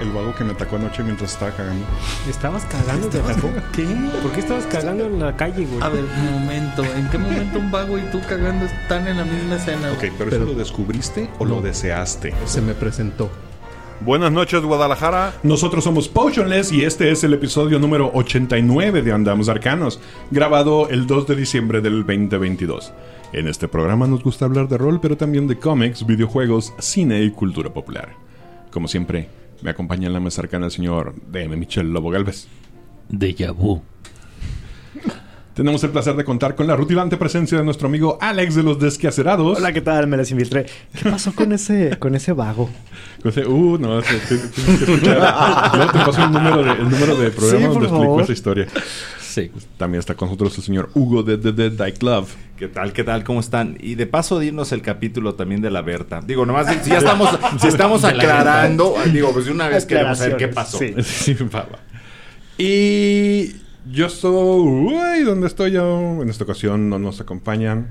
El vago que me atacó anoche mientras estaba cagando. ¿Estabas cagando? ¿Te atacó? ¿Qué? ¿Por qué estabas cagando en la calle, güey? A ver, un momento. ¿En qué momento un vago y tú cagando están en la misma escena? Ok, pero, ¿eso lo descubriste o lo deseaste? Se me presentó. Buenas noches, Guadalajara. Nosotros somos Potionless y este es el episodio número 89 de Andamos Arcanos, grabado el 2 de diciembre del 2022. En este programa nos gusta hablar de rol, pero también de cómics, videojuegos, cine y cultura popular. Como siempre, me acompaña en la mesa arcana el señor D.M. Michel Lobo Galvez. Déjà vu. Tenemos el placer de contar con la rutilante presencia de nuestro amigo Alex de los Desquacerados. Hola, ¿qué tal? Me las infiltré. ¿Qué pasó con ese, con ese vago? Dice, uh, no, tienes que escuchar. Luego te paso el número de, el número de programa Sí, donde explico favor. esa historia. Sí. También está con nosotros el señor Hugo de The Dead Die Club. ¿Qué tal? ¿Qué tal? ¿Cómo están? Y de paso, dinos el capítulo también de la Berta. Digo, nomás si ya estamos, si estamos aclarando, digo, pues de una vez queremos saber qué pasó. Sí. Sí, va, va. Y yo estoy... Uy, ¿dónde estoy yo? En esta ocasión no nos acompañan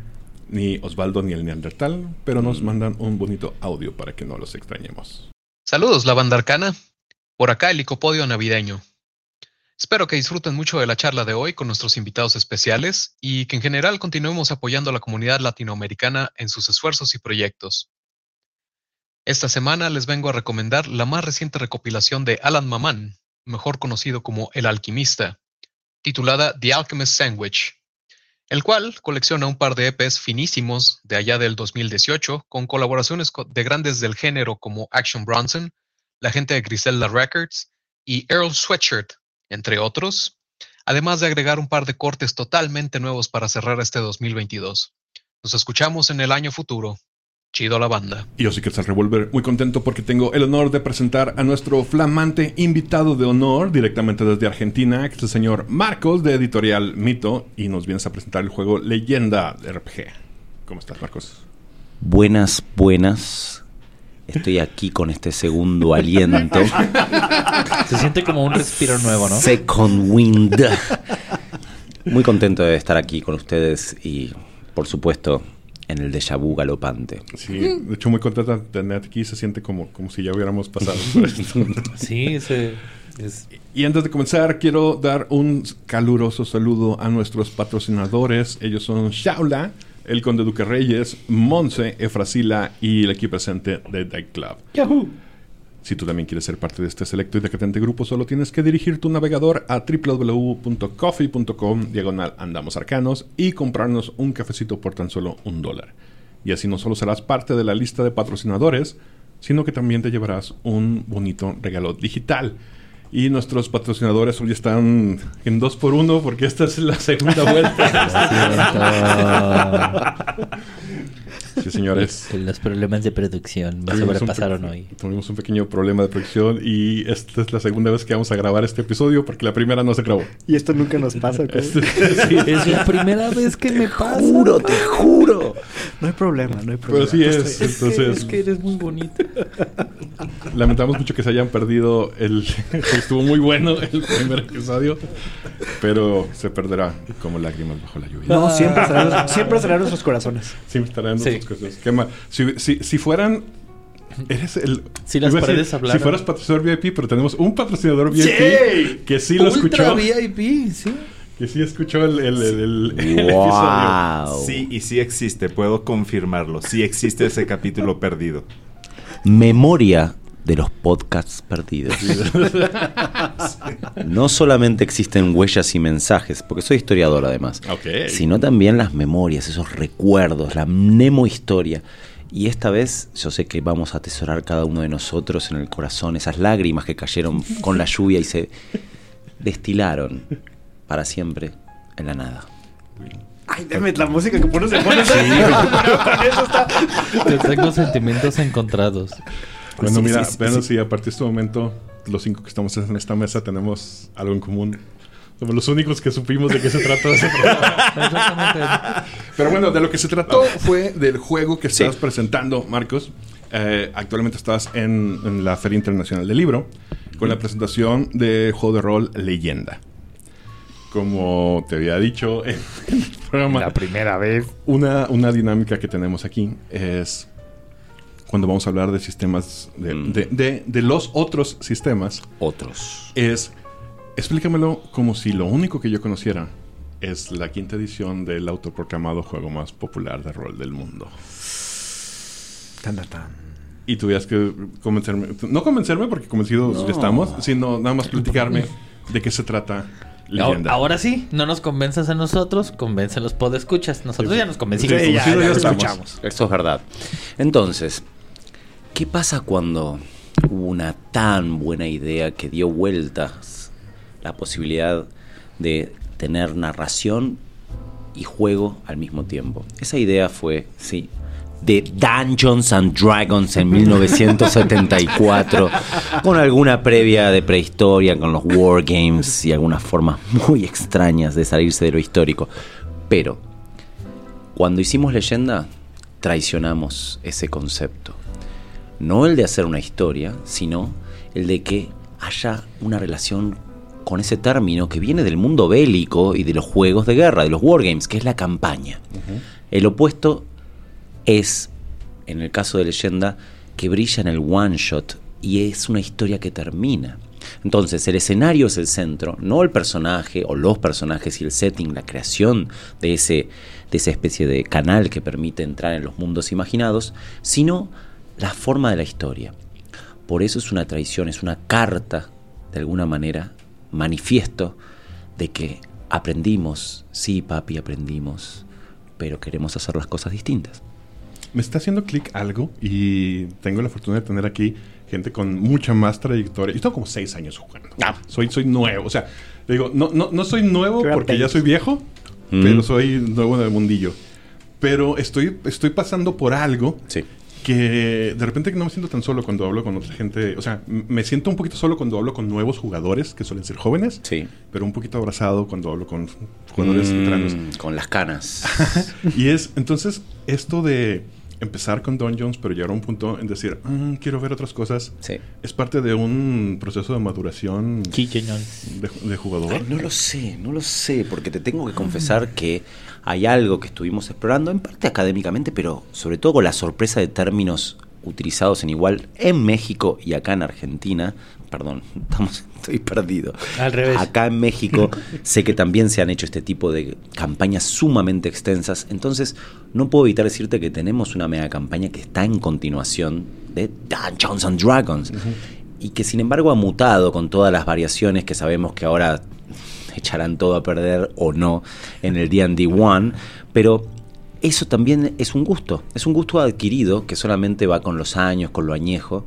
ni Osvaldo ni el Neandertal, pero nos mandan un bonito audio para que no los extrañemos. Saludos, la banda arcana. Por acá el licopodio navideño. Espero que disfruten mucho de la charla de hoy con nuestros invitados especiales y que en general continuemos apoyando a la comunidad latinoamericana en sus esfuerzos y proyectos. Esta semana les vengo a recomendar la más reciente recopilación de Alan Maman, mejor conocido como El Alquimista, titulada The Alchemist Sandwich, el cual colecciona un par de EPs finísimos de allá del 2018 con colaboraciones co- de grandes del género como Action Bronson, la gente de Griselda Records y Earl Sweatshirt, entre otros, además de agregar un par de cortes totalmente nuevos para cerrar este 2022. Nos escuchamos en el año futuro. Chido la banda. Y yo sí que el Revolver, muy contento porque tengo el honor de presentar a nuestro flamante invitado de honor directamente desde Argentina, que es el señor Marcos de Editorial Mito, y nos vienes a presentar el juego Leyenda de RPG. ¿Cómo estás, Marcos? Buenas, buenas. Estoy aquí con este segundo aliento. Se siente como un respiro nuevo, ¿no? Second Wind. Muy contento de estar aquí con ustedes y, por supuesto, en el déjà vu galopante. Sí, de hecho muy contenta de tenerte aquí, se siente como, como si ya hubiéramos pasado por esto. Sí, se, es, Y antes de comenzar, quiero dar un caluroso saludo a nuestros patrocinadores. Ellos son Shaula, el Conde Duque Reyes, Monse, Efrasila y el equipo presente de Die Club. Si tú también quieres ser parte de este selecto y decadente grupo, solo tienes que dirigir tu navegador a www.coffee.com diagonal andamos arcanos y comprarnos un cafecito por tan solo un dólar. Y así no solo serás parte de la lista de patrocinadores, sino que también te llevarás un bonito regalo digital. Y nuestros patrocinadores hoy están en dos por uno porque esta es la segunda vuelta. sí, señores. Los problemas de producción me sobrepasaron hoy. Tuvimos un pequeño problema de producción y esta es la segunda vez que vamos a grabar este episodio porque la primera no se grabó. Y esto nunca nos pasa. ¿cómo? Este- sí, es la primera vez que me pasa. Juro, te juro. No hay problema, no hay pero problema. sí es. Es que, Entonces, es que eres muy bonito. lamentamos mucho que se hayan perdido el. estuvo muy bueno el primer episodio, pero se perderá como lágrimas bajo la lluvia. No, siempre serán, siempre serán nuestros corazones. Siempre estarán Sí. Cosas. Qué mal. Si, si, si fueran. Eres el. Si las decir, paredes hablaran. Si fueras patrocinador VIP, pero tenemos un patrocinador VIP ¡Sí! que sí lo Ultra escuchó. VIP, sí. Que sí escuchó el, el, el, el- el episodio. Wow. Sí, y sí existe, puedo confirmarlo. Sí existe ese capítulo perdido. Memoria de los podcasts perdidos. No solamente existen huellas y mensajes, porque soy historiador además, Ok. sino también las memorias, esos recuerdos, la mnemo historia. Y esta vez yo sé que vamos a atesorar cada uno de nosotros en el corazón esas lágrimas que cayeron con la lluvia y se destilaron para siempre en la nada. Ay, dame la música que pones de fondo. Con eso está. Te tengo sentimientos encontrados. Bueno, Sí, mira, sí, sí. sí, a partir de este momento los cinco que estamos en esta mesa tenemos algo en común. Somos los únicos que supimos de qué se trató ese programa. Pero bueno, de lo que se trató fue del juego que estabas presentando, Marcos. Eh, actualmente estás en, en la Feria Internacional del Libro con la presentación de juego de rol Leyenda. Como te había dicho en el programa, La primera vez. una, una dinámica que tenemos aquí es cuando vamos a hablar de sistemas, de, Mm. de- de- de los otros sistemas, Otros. es explícamelo como si lo único que yo conociera es la quinta edición del autoproclamado juego más popular de rol del mundo. Tan, tan, tan. Y tuvieras que convencerme, no convencerme porque convencidos ya estamos, sino nada más platicarme de qué se trata Leyenda. Ahora, ahora sí, no nos convenzas a nosotros, convence a los podescuchas. Nosotros ya nos convencimos. Sí, ya, ya ya escuchamos. Eso es verdad. Entonces, ¿qué pasa cuando hubo una tan buena idea que dio vueltas la posibilidad de tener narración y juego al mismo tiempo? Esa idea fue, sí, de Dungeons and Dragons en 1974, con alguna previa de prehistoria, con los wargames y algunas formas muy extrañas de salirse de lo histórico. Pero cuando hicimos leyenda, traicionamos ese concepto. No el de hacer una historia, sino el de que haya una relación con ese término que viene del mundo bélico y de los juegos de guerra, de los wargames, que es la campaña. El opuesto es, en el caso de leyenda, que brilla en el one shot y es una historia que termina. Entonces, el escenario es el centro, no el personaje o los personajes y el setting, la creación de, ese, de esa especie de canal que permite entrar en los mundos imaginados, sino la forma de la historia. Por eso es una traición, es una carta, de alguna manera, manifiesto de que aprendimos, sí, papi, aprendimos, pero queremos hacer las cosas distintas. Me está haciendo clic algo y tengo la fortuna de tener aquí gente con mucha más trayectoria. Yo tengo como seis años jugando. Soy, soy nuevo. O sea, digo, no, no, no soy nuevo porque ya soy viejo, Mm. pero soy nuevo en el mundillo. Pero estoy, estoy pasando por algo Sí. Que de repente no me siento tan solo cuando hablo con otra gente. O sea, me siento un poquito solo cuando hablo con nuevos jugadores, que suelen ser jóvenes, Sí. pero un poquito abrazado cuando hablo con jugadores Mm, veteranos. con las canas. Y es, entonces, esto de empezar con Dungeons, pero llegar a un punto en decir, "Mm, quiero ver otras cosas, Sí. es parte de un proceso de maduración de, de jugador. Ay, no lo sé, no lo sé, porque te tengo que confesar que hay algo que estuvimos explorando, en parte académicamente, pero sobre todo con la sorpresa de términos utilizados en igual en México y acá en Argentina. Perdón, estamos, estoy perdido. Al revés. Acá en México sé que también se han hecho este tipo de campañas sumamente extensas, entonces no puedo evitar decirte que tenemos una mega campaña que está en continuación de Dungeons and Dragons y que sin embargo ha mutado con todas las variaciones que sabemos que ahora echarán todo a perder o no en el D&D One, pero eso también es un gusto, es un gusto adquirido que solamente va con los años, con lo añejo,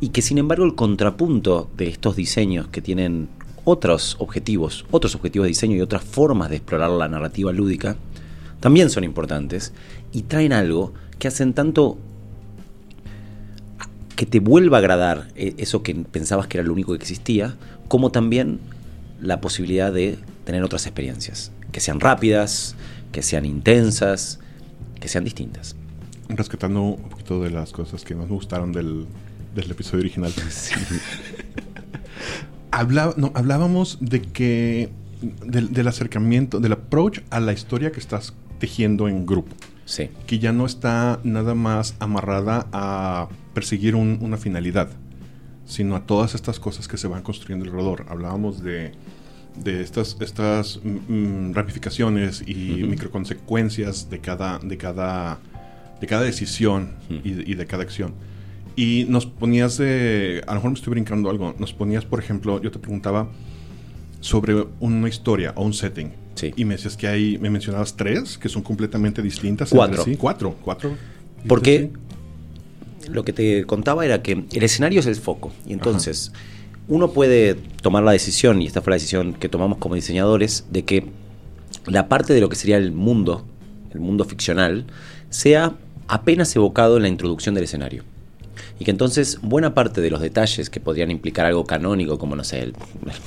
y que sin embargo el contrapunto de estos diseños que tienen otros objetivos, otros objetivos de diseño y otras formas de explorar la narrativa lúdica, también son importantes y traen algo que hacen tanto que te vuelva a agradar eh, eso que pensabas que era lo único que existía, como también la posibilidad de tener otras experiencias, que sean rápidas, que sean intensas, que sean distintas. Rescatando un poquito de las cosas que más me gustaron del, del episodio original. Habla- no, hablábamos de que del, del acercamiento, del approach a la historia que estás tejiendo en grupo. Sí. que ya no está nada más amarrada a perseguir un- una finalidad, sino a todas estas cosas que se van construyendo alrededor. Hablábamos de, de estas, estas mm, mm, ramificaciones y microconsecuencias de cada, de cada, de cada decisión y, de- y de cada acción. Y nos ponías de, a lo mejor me estoy brincando algo, nos ponías, por ejemplo, yo te preguntaba sobre una historia o un setting. Sí. Y me decías que hay, me mencionabas tres que son completamente distintas. entre Cuatro. sí. Cuatro, cuatro. Porque lo que te contaba era que el escenario es el foco. Y entonces uno puede tomar la decisión, y esta fue la decisión que tomamos como diseñadores, de que la parte de lo que sería el mundo, el mundo ficcional, sea apenas evocado en la introducción del escenario. Y que entonces buena parte de los detalles que podrían implicar algo canónico, como no sé, el,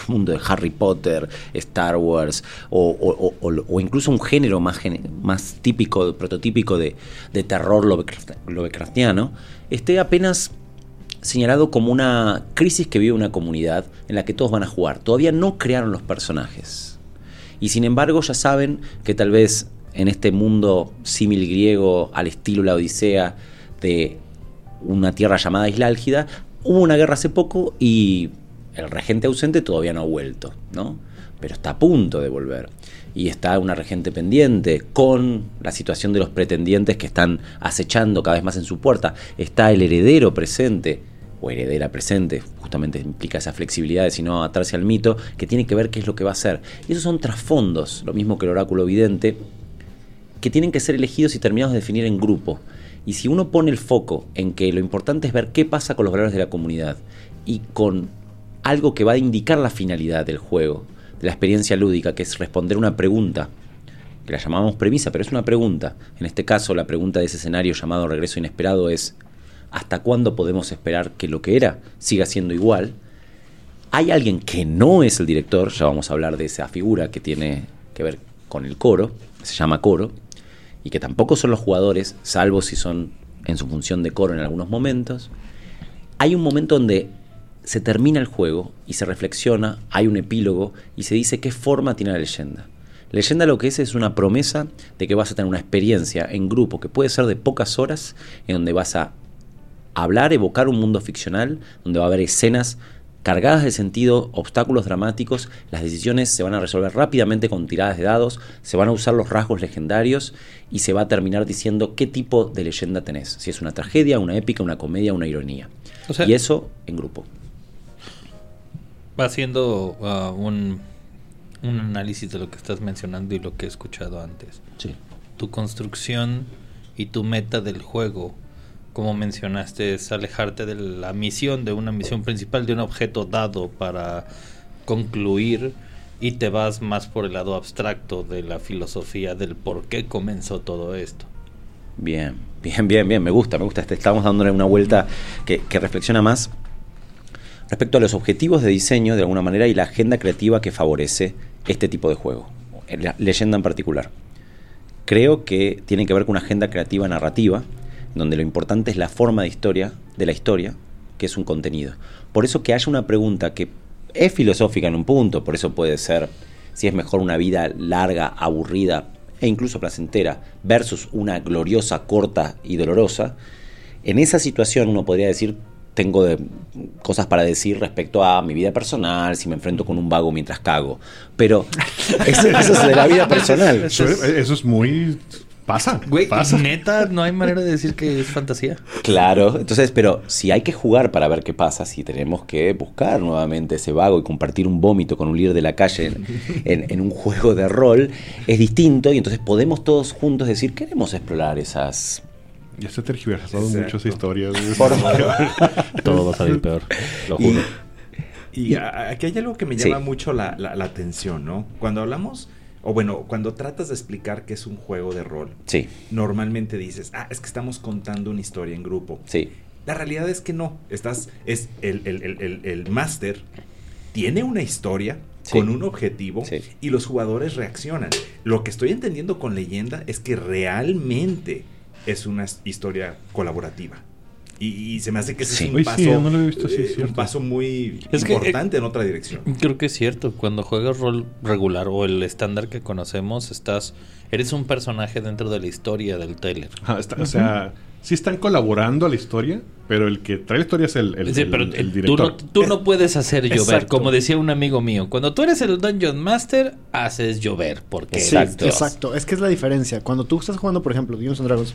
mundo de Harry Potter, Star Wars, o, o- o- o incluso un género más, más típico, prototípico de, de terror Lovecraft- Lovecraftiano, esté apenas señalado como una crisis que vive una comunidad en la que todos van a jugar. Todavía no crearon los personajes. Y sin embargo ya saben que tal vez en este mundo símil griego al estilo la Odisea de una tierra llamada Isla Álgida, hubo una guerra hace poco y el regente ausente todavía no ha vuelto, ¿no? Pero está a punto de volver. Y está una regente pendiente con la situación de los pretendientes que están acechando cada vez más en su puerta. Está el heredero presente, o heredera presente, justamente implica esa flexibilidad de si no atarse al mito, que tiene que ver qué es lo que va a hacer. Y esos son trasfondos, lo mismo que el oráculo vidente, que tienen que ser elegidos y terminados de definir en grupo. Y si uno pone el foco en que lo importante es ver qué pasa con los valores de la comunidad y con algo que va a indicar la finalidad del juego, de la experiencia lúdica, que es responder una pregunta, que la llamamos premisa, pero es una pregunta. En este caso, la pregunta de ese escenario llamado regreso inesperado es, ¿hasta cuándo podemos esperar que lo que era siga siendo igual? Hay alguien que no es el director, ya vamos a hablar de esa figura que tiene que ver con el coro, se llama coro, y que tampoco son los jugadores, salvo si son en su función de coro en algunos momentos. Hay un momento donde se termina el juego y se reflexiona, hay un epílogo y se dice qué forma tiene la leyenda. Leyenda lo que es es una promesa de que vas a tener una experiencia en grupo que puede ser de pocas horas, en donde vas a hablar, evocar un mundo ficcional, donde va a haber escenas cargadas de sentido, obstáculos dramáticos, las decisiones se van a resolver rápidamente con tiradas de dados, se van a usar los rasgos legendarios y se va a terminar diciendo qué tipo de leyenda tenés, si es una tragedia, una épica, una comedia, una ironía. O sea- y eso en grupo. Va haciendo ah, un, un análisis de lo que estás mencionando y lo que he escuchado antes. Sí. Tu construcción y tu meta del juego, como mencionaste, es alejarte de la misión, de una misión principal, de un objeto dado para concluir y te vas más por el lado abstracto de la filosofía del por qué comenzó todo esto. Bien, bien, bien, bien, me gusta, me gusta. Este- Estamos dándole una vuelta que, que reflexiona más respecto a los objetivos de diseño de alguna manera y la agenda creativa que favorece este tipo de juego, la leyenda en particular. Creo que tiene que ver con una agenda creativa narrativa, donde lo importante es la forma de historia, de la historia, que es un contenido. Por eso que haya una pregunta que es filosófica en un punto, por eso puede ser si es mejor una vida larga, aburrida e incluso placentera versus una gloriosa, corta y dolorosa, en esa situación uno podría decir, tengo de- cosas para decir respecto a mi vida personal, si me enfrento con un vago mientras cago, pero eso, eso es de la vida personal. Eso, eso es muy... Pasa, Güey, pasa. neta, no hay manera de decir que es fantasía. Claro, entonces, pero si hay que jugar para ver qué pasa, si tenemos que buscar nuevamente ese vago y compartir un vómito con un líder de la calle en, en- en un juego de rol, es distinto y entonces podemos todos juntos decir, queremos explorar esas... Ya se ha tergiversado Exacto. muchas historias. Por Todo va a salir peor, lo Y- juro. Y aquí hay algo que me Sí. llama mucho la, la- la atención, ¿no? Cuando hablamos, o bueno, cuando tratas de explicar que es un juego de rol, Sí, normalmente dices, ah, es que estamos contando una historia en grupo. sí, La realidad es que no. Estás, es el, el, el, el, el máster tiene una historia Sí. con un objetivo Sí. y los jugadores reaccionan. Lo que estoy entendiendo con leyenda es que realmente es una historia colaborativa. Y, y se me hace que ese Sí. es un Uy, paso, sí, no lo he visto así, eh, es cierto. un paso muy Es que, importante en otra dirección. Creo que es cierto. Cuando juegas rol regular o el estándar que conocemos, estás, eres un personaje dentro de la historia del. Ajá, está- O sea, sí están colaborando a la historia, pero el que trae la historia es el, el, Sí, el- pero el eh, tú, director. no, tú no puedes hacer llover, Exacto. como decía un amigo mío. Cuando tú eres el Dungeon Master, haces llover. Porque Sí, Exacto. exacto. Es que es la diferencia. Cuando tú estás jugando, por ejemplo, Dungeons and Dragons,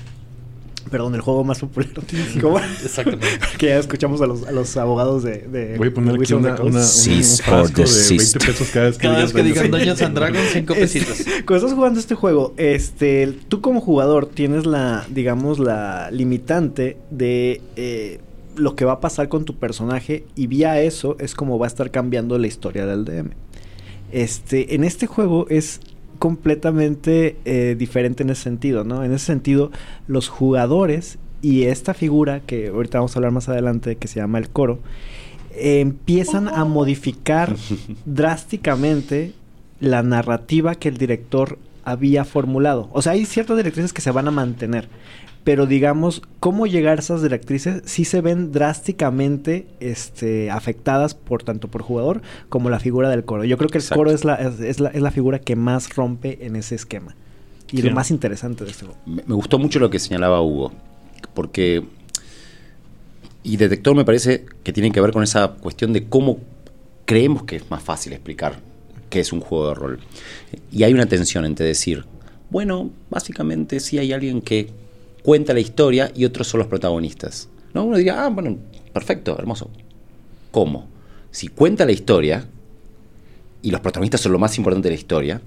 perdón, el juego más popular. ¿Cómo? Exactamente. que ya escuchamos a los, a los abogados de, de Voy a poner aquí una, una- un, frasco de sis. 20 pesos cada vez que Cada vez que digan Dungeons and Dragons, cinco Este, pesitos. Cuando estás jugando este juego, este, tú como jugador tienes la, digamos, la limitante de eh, lo que va a pasar con tu personaje y vía eso es como va a estar cambiando la historia del DM. Este, en este juego es completamente eh, diferente en ese sentido, ¿no? En ese sentido, los jugadores y esta figura, que ahorita vamos a hablar más adelante, que se llama el coro, eh, empiezan a modificar drásticamente la narrativa que el director había formulado. O sea, hay ciertas directrices que se van a mantener, pero digamos, cómo llegar a esas directrices sí se ven drásticamente este, afectadas por tanto por jugador como la figura del coro. Yo creo que el coro es la, es, la, es la figura que más rompe en ese esquema. Y lo más interesante de este juego. Me, me gustó mucho lo que señalaba Hugo, porque... Y Detector me parece que tiene que ver con esa cuestión de cómo creemos que es más fácil explicar qué es un juego de rol. Y hay una tensión entre decir, bueno, básicamente sí hay alguien que cuenta la historia y otros son los protagonistas. ¿No? Uno diría, ah, bueno, perfecto, hermoso. ¿Cómo? Si cuenta la historia y los protagonistas son lo más importante de la historia,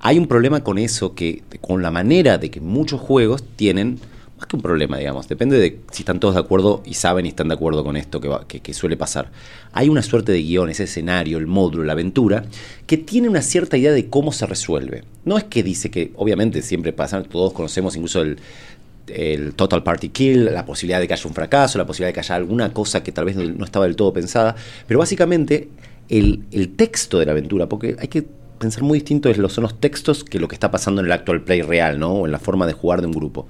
hay un problema con eso, que con la manera de que muchos juegos tienen, más que un problema, digamos, depende de si están todos de acuerdo y saben y están de acuerdo con esto que, va, que, que suele pasar. Hay una suerte de guion, ese escenario, el módulo, la aventura, que tiene una cierta idea de cómo se resuelve. No es que dice que, obviamente, siempre pasa, todos conocemos incluso el, el total party kill, la posibilidad de que haya un fracaso, la posibilidad de que haya alguna cosa que tal vez no, estaba del todo pensada, pero básicamente el, el, texto de la aventura, porque hay que pensar muy distinto es lo, son los textos que lo que está pasando en el actual play real, ¿no? O en la forma de jugar de un grupo.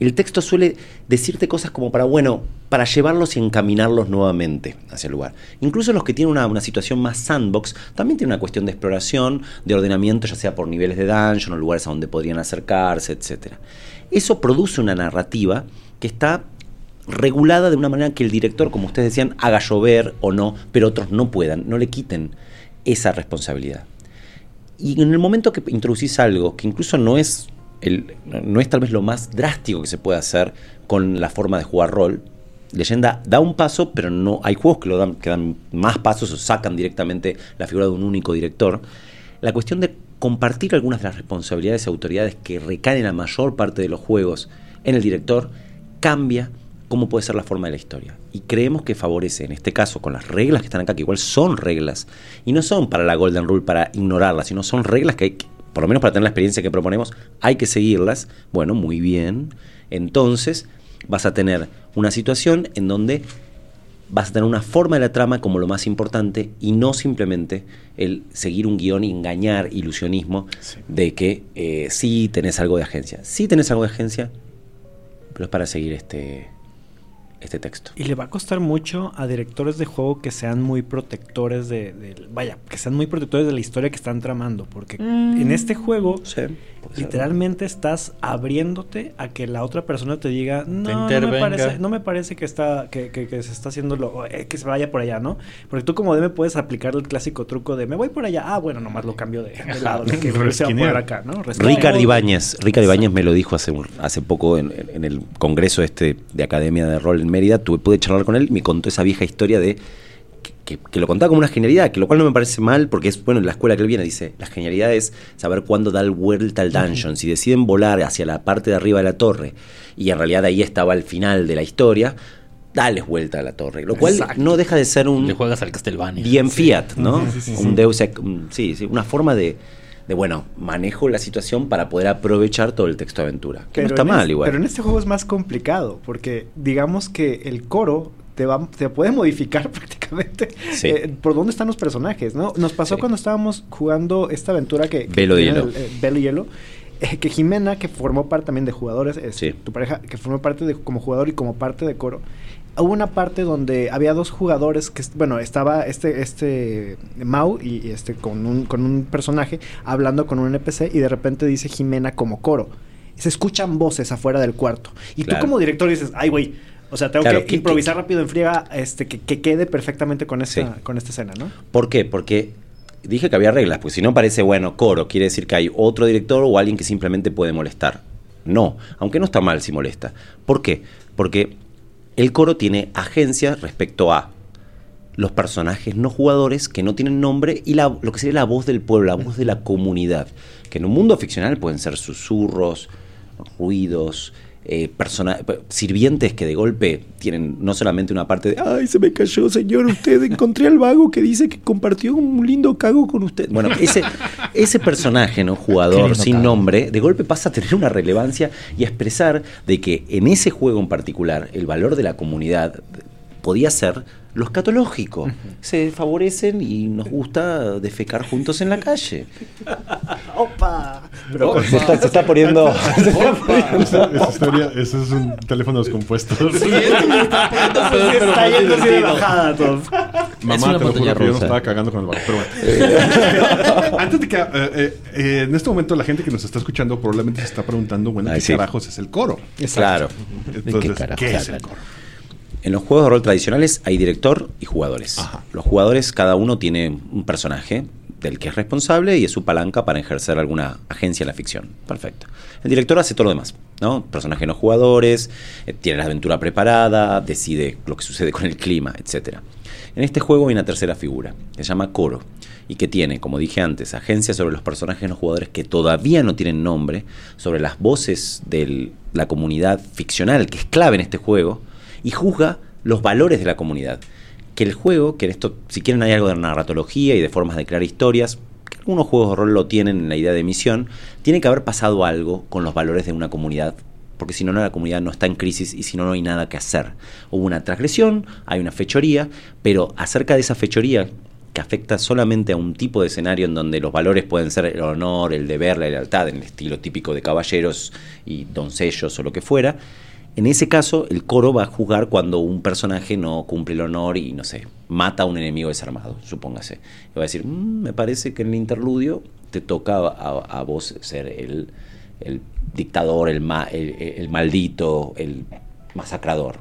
El texto suele decirte cosas como para, bueno, para llevarlos y encaminarlos nuevamente hacia el lugar. Incluso los que tienen una, una situación más sandbox, también tienen una cuestión de exploración, de ordenamiento, ya sea por niveles de dungeon o lugares a donde podrían acercarse, etc. Eso produce una narrativa que está regulada de una manera que el director, como ustedes decían, haga llover o no, pero otros no puedan, no le quiten esa responsabilidad. Y en el momento que introducís algo que incluso no es, el, no es tal vez lo más drástico que se puede hacer con la forma de jugar rol, Leyenda da un paso, pero no hay juegos que, lo dan, que dan más pasos o sacan directamente la figura de un único director. La cuestión de compartir algunas de las responsabilidades y autoridades que recaen en la mayor parte de los juegos en el director cambia cómo puede ser la forma de la historia. Y creemos que favorece, en este caso, con las reglas que están acá, que igual son reglas, y no son para la Golden Rule para ignorarlas, sino son reglas que hay que, por lo menos para tener la experiencia que proponemos, hay que seguirlas. Bueno, muy bien. Entonces vas a tener una situación en donde vas a tener una forma de la trama como lo más importante y no simplemente el seguir un guion y engañar ilusionismo sí. de que eh, sí tenés algo de agencia. Sí tenés algo de agencia, pero es para seguir este, este texto. Y le va a costar mucho a directores de juego que sean muy protectores de, de vaya, que sean muy protectores de la historia que están tramando, porque mm. en este juego sí, literalmente estás abriéndote a que la otra persona te diga, no, te no me parece, no me parece que está que, que, que se está haciendo lo, eh, que se vaya por allá, ¿no? Porque tú como DM puedes aplicar el clásico truco de me voy por allá, ah, bueno, nomás lo cambio de, de lado, de que se va por acá, ¿no? Ricard Ibáñez, Ricard Ibáñez me lo dijo hace hace poco en, en el congreso este de Academia de Rol en Mérida, tuve, pude charlar con él me contó esa vieja historia de que, que, lo contaba como una genialidad, que lo cual no me parece mal, porque es, bueno, en la escuela que él viene dice, la genialidad es saber cuándo da el vuelta al dungeon, si deciden volar hacia la parte de arriba de la torre, y en realidad ahí estaba el final de la historia, dales vuelta a la torre, lo cual Exacto. no deja de ser un... Le juegas al Castlevania. Bien Fiat, ¿no? Sí, sí, sí, un Deus Ex, sí, sí, una forma de de bueno, manejo la situación para poder aprovechar todo el texto de aventura. Que pero no está mal igual. Pero en este juego es más complicado, porque digamos que el coro te, va, te puede modificar prácticamente sí. eh, por dónde están los personajes, ¿no? Nos pasó sí. cuando estábamos jugando esta aventura que... que Velo hielo. El, eh, Velo hielo. Eh, que Jimena, que formó parte también de jugadores, es, sí. tu pareja, que formó parte de como jugador y como parte de coro, hubo una parte donde había dos jugadores que bueno estaba este este Mau y este con un con un personaje hablando con un NPC y de repente dice Jimena como coro se escuchan voces afuera del cuarto y claro. tú como director dices ay güey o sea, tengo claro, que, improvisar rápido en friega este, que, que, quede perfectamente con esta, sí. con esta escena, ¿no? ¿Por qué? Porque dije que había reglas, pues si no parece, bueno, coro, quiere decir que hay otro director o alguien que simplemente puede molestar. No, aunque no está mal si molesta. ¿Por qué? Porque el coro tiene agencia respecto a los personajes no jugadores que no tienen nombre y la, lo que sería la voz del pueblo, la voz de la comunidad, que en un mundo ficcional pueden ser susurros, ruidos, eh, persona, sirvientes que de golpe tienen no solamente una parte de, ay, se me cayó, señor, usted encontré al vago que dice que compartió un lindo cago con usted. Bueno, ese, ese personaje, ¿no? Jugador sin nombre, de golpe pasa a tener una relevancia y a expresar de que en ese juego en particular, el valor de la comunidad podía ser lo escatológico. Se favorecen y nos gusta defecar juntos en la calle. ¡Opa! Pero Se, está, se está poniendo. Esa, esa historia, ese es un teléfono descompuesto. está yendo así de bajada, Tom. Mamá, te lo juro que yo no estaba cagando con el vago. Pero bueno. Antes de que. eh, eh, eh, en este momento, la gente que nos está escuchando probablemente se está preguntando, bueno, Ay, ¿qué sí. carajos es el coro? Claro. Entonces, carajo? ¿qué es el coro? En los juegos de rol tradicionales hay director y jugadores. Ajá. Los jugadores, cada uno tiene un personaje del que es responsable y es su palanca para ejercer alguna agencia en la ficción. Perfecto. El director hace todo lo demás, ¿no? Personajes no jugadores, eh, tiene la aventura preparada, decide lo que sucede con el clima, etc. En este juego hay una tercera figura, que se llama Coro, y que tiene, como dije antes, agencia sobre los personajes no jugadores que todavía no tienen nombre, sobre las voces de la comunidad ficcional, que es clave en este juego, y juzga los valores de la comunidad. Que el juego, que en esto, si quieren hay algo de narratología y de formas de crear historias, que algunos juegos de rol lo tienen en la idea de misión, tiene que haber pasado algo con los valores de una comunidad, porque si no, la comunidad no está en crisis y si no, no hay nada que hacer. Hubo una transgresión, hay una fechoría, pero acerca de esa fechoría, que afecta solamente a un tipo de escenario en donde los valores pueden ser el honor, el deber, la lealtad, en el estilo típico de caballeros y doncellos o lo que fuera, en ese caso, el coro va a jugar cuando un personaje no cumple el honor y, no sé, mata a un enemigo desarmado, supóngase. Y va a decir, "Mm, me parece que en el interludio te toca a, a vos ser el, el dictador, el, ma- el, el maldito, el masacrador.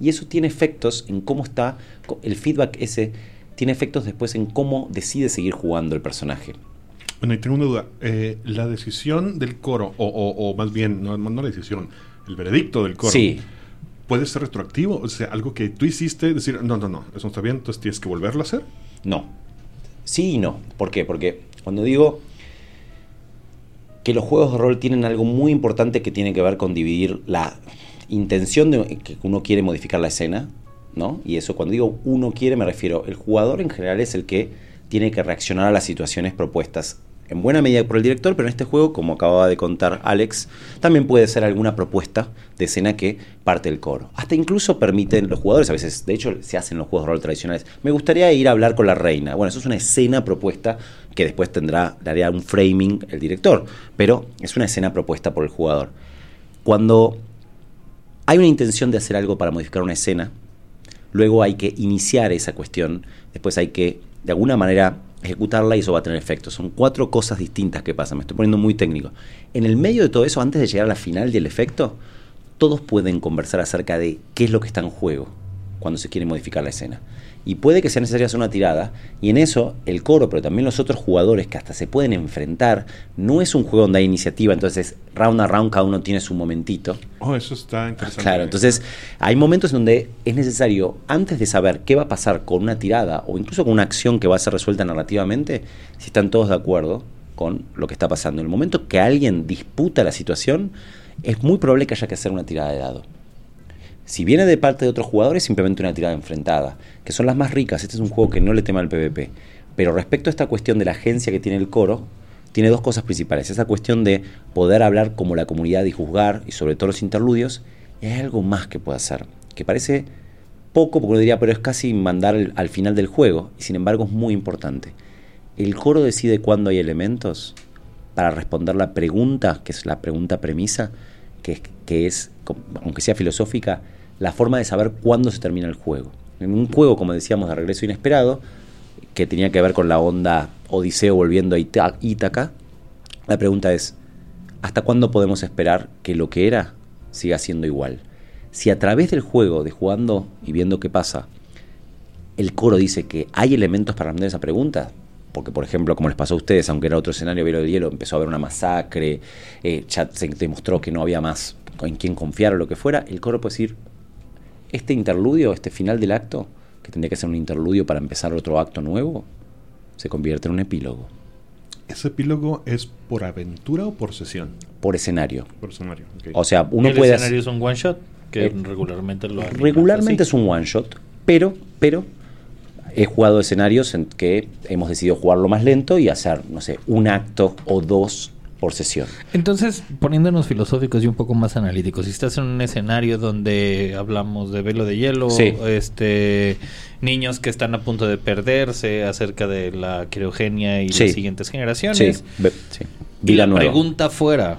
Y eso tiene efectos en cómo está, el feedback ese tiene efectos después en cómo decide seguir jugando el personaje. Bueno, y tengo una duda. Eh, la decisión del coro, o, o- o más bien, no, no la decisión, el veredicto del coro, Sí. puede ser retroactivo. O sea, algo que tú hiciste, decir, no, no, no, eso no está bien, entonces tienes que volverlo a hacer. No. Sí y no. ¿Por qué? Porque cuando digo que los juegos de rol tienen algo muy importante que tiene que ver con dividir la intención de que uno quiere modificar la escena, ¿no? Y eso cuando digo uno quiere me refiero, el jugador en general es el que tiene que reaccionar a las situaciones propuestas. En buena medida por el director, pero en este juego, como acababa de contar Alex, también puede ser alguna propuesta de escena que parte del coro. Hasta incluso permiten los jugadores, a veces, de hecho, se hacen los juegos de rol tradicionales. Me gustaría ir a hablar con la reina. Bueno, eso es una escena propuesta que después tendrá, le haría un framing el director, pero es una escena propuesta por el jugador. Cuando hay una intención de hacer algo para modificar una escena, luego hay que iniciar esa cuestión, después hay que, de alguna manera, ejecutarla y eso va a tener efectos. Son cuatro cosas distintas que pasan, me estoy poniendo muy técnico. En el medio de todo eso, antes de llegar a la final del efecto, todos pueden conversar acerca de qué es lo que está en juego cuando se quiere modificar la escena. Y puede que sea necesaria hacer una tirada, y en eso el coro, pero también los otros jugadores que hasta se pueden enfrentar, no es un juego donde hay iniciativa, entonces round a round cada uno tiene su momentito. Oh, eso está interesante. Claro, entonces hay momentos en donde es necesario, antes de saber qué va a pasar con una tirada o incluso con una acción que va a ser resuelta narrativamente, si están todos de acuerdo con lo que está pasando. En el momento que alguien disputa la situación, es muy probable que haya que hacer una tirada de dado. Si viene de parte de otros jugadores, simplemente una tirada enfrentada, que son las más ricas. Este es un juego que no le tema al PvP. Pero respecto a esta cuestión de la agencia que tiene el coro, tiene dos cosas principales. Esa cuestión de poder hablar como la comunidad y juzgar, y sobre todo los interludios, y hay algo más que puede hacer, que parece poco, porque uno diría, pero es casi mandar al final del juego, y sin embargo es muy importante. El coro decide cuándo hay elementos para responder la pregunta, que es la pregunta premisa, que es, que es, aunque sea filosófica, la forma de saber cuándo se termina el juego. En un juego, como decíamos, de regreso inesperado, que tenía que ver con la onda Odiseo volviendo a Ítaca, la pregunta es, ¿hasta cuándo podemos esperar que lo que era siga siendo igual? Si a través del juego, de jugando y viendo qué pasa, el coro dice que hay elementos para responder esa pregunta, porque por ejemplo, como les pasó a ustedes, aunque era otro escenario, Velo del Hielo, empezó a haber una masacre, eh, ya se demostró que no había más en quién confiar o lo que fuera, el coro puede decir, este interludio, este final del acto, que tendría que ser un interludio para empezar otro acto nuevo, se convierte en un epílogo. ¿Ese epílogo es por aventura o por sesión? Por escenario. Por escenario. O sea, uno el puede... escenario es un one shot que Eh, regularmente lo Regularmente así. es un one shot, pero, pero he jugado escenarios en que hemos decidido jugarlo más lento y hacer, no sé, un acto o dos por sesión. Entonces, poniéndonos filosóficos y un poco más analíticos, si estás en un escenario donde hablamos de velo de hielo, Sí. este niños que están a punto de perderse acerca de la criogenia y Sí. las siguientes generaciones, Sí, sí. Vida nueva. pregunta fuera,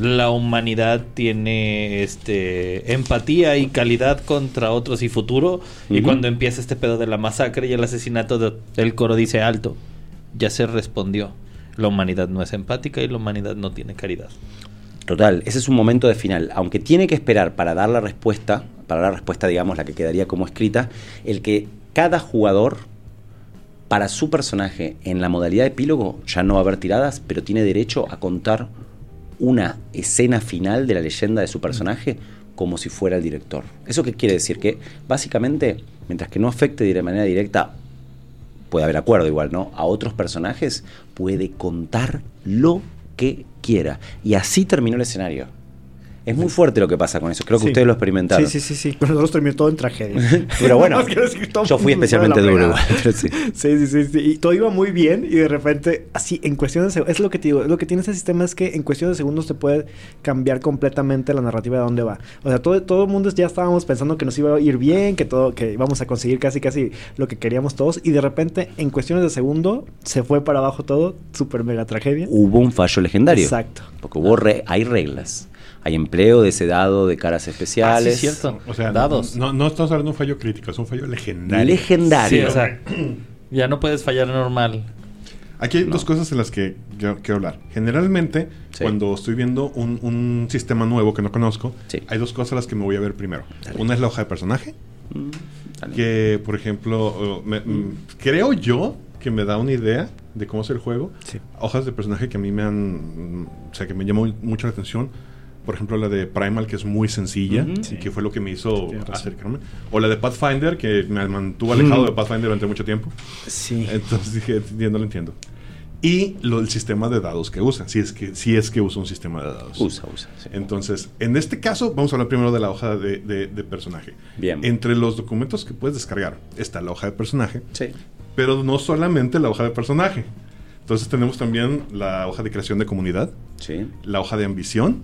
¿la humanidad tiene este empatía y calidad contra otros y futuro? Y cuando empieza este pedo de la masacre y el asesinato de- del coro dice alto, ya se respondió. La humanidad no es empática y la humanidad no tiene caridad. Total, ese es un momento de final. Aunque tiene que esperar para dar la respuesta, para la respuesta, digamos, la que quedaría como escrita, el que cada jugador, para su personaje, en la modalidad de epílogo, ya no va a haber tiradas, pero tiene derecho a contar una escena final de la leyenda de su personaje como si fuera el director. ¿Eso qué quiere decir? Que básicamente, mientras que no afecte de manera directa, puede haber acuerdo igual, ¿no? A otros personajes puede contar lo que quiera. Y así terminó el escenario. Es muy fuerte lo que pasa con eso. Creo que Sí. ustedes lo experimentaron. Sí, sí, sí, sí. Con nosotros terminó todo en tragedia. Pero bueno, yo fui especialmente duro igual. sí. Sí, sí, sí, sí. Y todo iba muy bien y de repente, así, en cuestión de segundos, es lo que te digo, lo que tiene este sistema es que en cuestión de segundos te puede cambiar completamente la narrativa de dónde va. O sea, todo, todo el mundo ya estábamos pensando que nos iba a ir bien, que todo, que íbamos a conseguir casi, casi lo que queríamos todos y de repente, en cuestiones de segundo, se fue para abajo todo, súper mega tragedia. Hubo un fallo legendario. Exacto. Porque hubo re- hay reglas. Hay empleo de ese dado de caras especiales. Ah, sí, cierto. O sea, Dados. No, no estamos hablando de un fallo crítico, es un fallo legendario. Legendario. Sí, o sea, ya no puedes fallar normal. Aquí hay dos cosas en las que yo quiero hablar. Generalmente, Sí. cuando estoy viendo un, un sistema nuevo que no conozco, Sí. hay dos cosas a las que me voy a ver primero. Dale. Una es la hoja de personaje, Mm, dale. que, por ejemplo, me- mm, creo yo que me da una idea de cómo es el juego. Sí. Hojas de personaje que a mí me han... O sea, que me llamó mucho la atención. Por ejemplo, la de Primal, que es muy sencilla Ujú. y Sí. que fue lo que me hizo acercarme. O la de Pathfinder, que me mantuvo alejado Mm. de Pathfinder durante mucho tiempo. Sí. Entonces dije, ya no lo entiendo. Y lo, el sistema de dados que usa, si es que, si es que usa un sistema de dados. Usa, usa. sí. Entonces, en este caso, vamos a hablar primero de la hoja de, de- de personaje. Bien. Entre los documentos que puedes descargar está la hoja de personaje, Sí. pero no solamente la hoja de personaje. Entonces tenemos también la hoja de creación de comunidad, Sí. la hoja de ambición.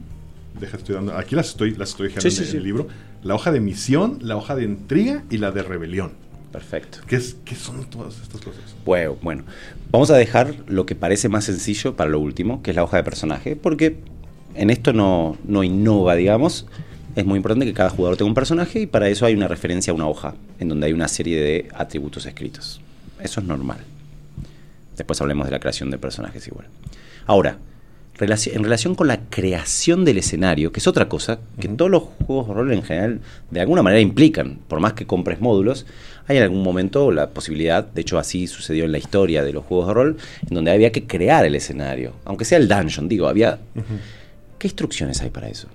Deja, estoy dando, aquí las estoy, las estoy dejando Sí, sí, en sí. el libro. La hoja de misión, la hoja de intriga y la de rebelión. Perfecto. ¿Qué, es, qué son todas estas cosas? Bueno, bueno, vamos a dejar lo que parece más sencillo para lo último, que es la hoja de personaje, porque en esto no, no innova, digamos. Es muy importante que cada jugador tenga un personaje y para eso hay una referencia a una hoja, en donde hay una serie de atributos escritos. Eso es normal. Después hablemos de la creación de personajes igual. Ahora, en relación con la creación del escenario, que es otra cosa que todos los juegos de rol en general de alguna manera implican, por más que compres módulos, hay en algún momento la posibilidad, de hecho así sucedió en la historia de los juegos de rol, en donde había que crear el escenario, aunque sea el dungeon, digo, había... ¿Qué instrucciones hay para eso?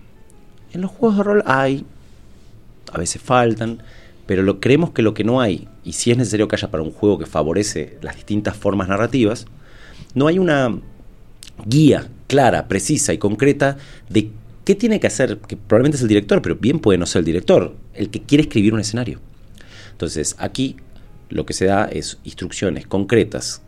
En los juegos de rol hay, a veces faltan, pero lo, creemos que lo que no hay, y si es necesario que haya para un juego que favorece las distintas formas narrativas, no hay una guía clara, precisa y concreta de qué tiene que hacer, que probablemente es el director, pero bien puede no ser el director, el que quiere escribir un escenario. Entonces, aquí lo que se da es instrucciones concretas,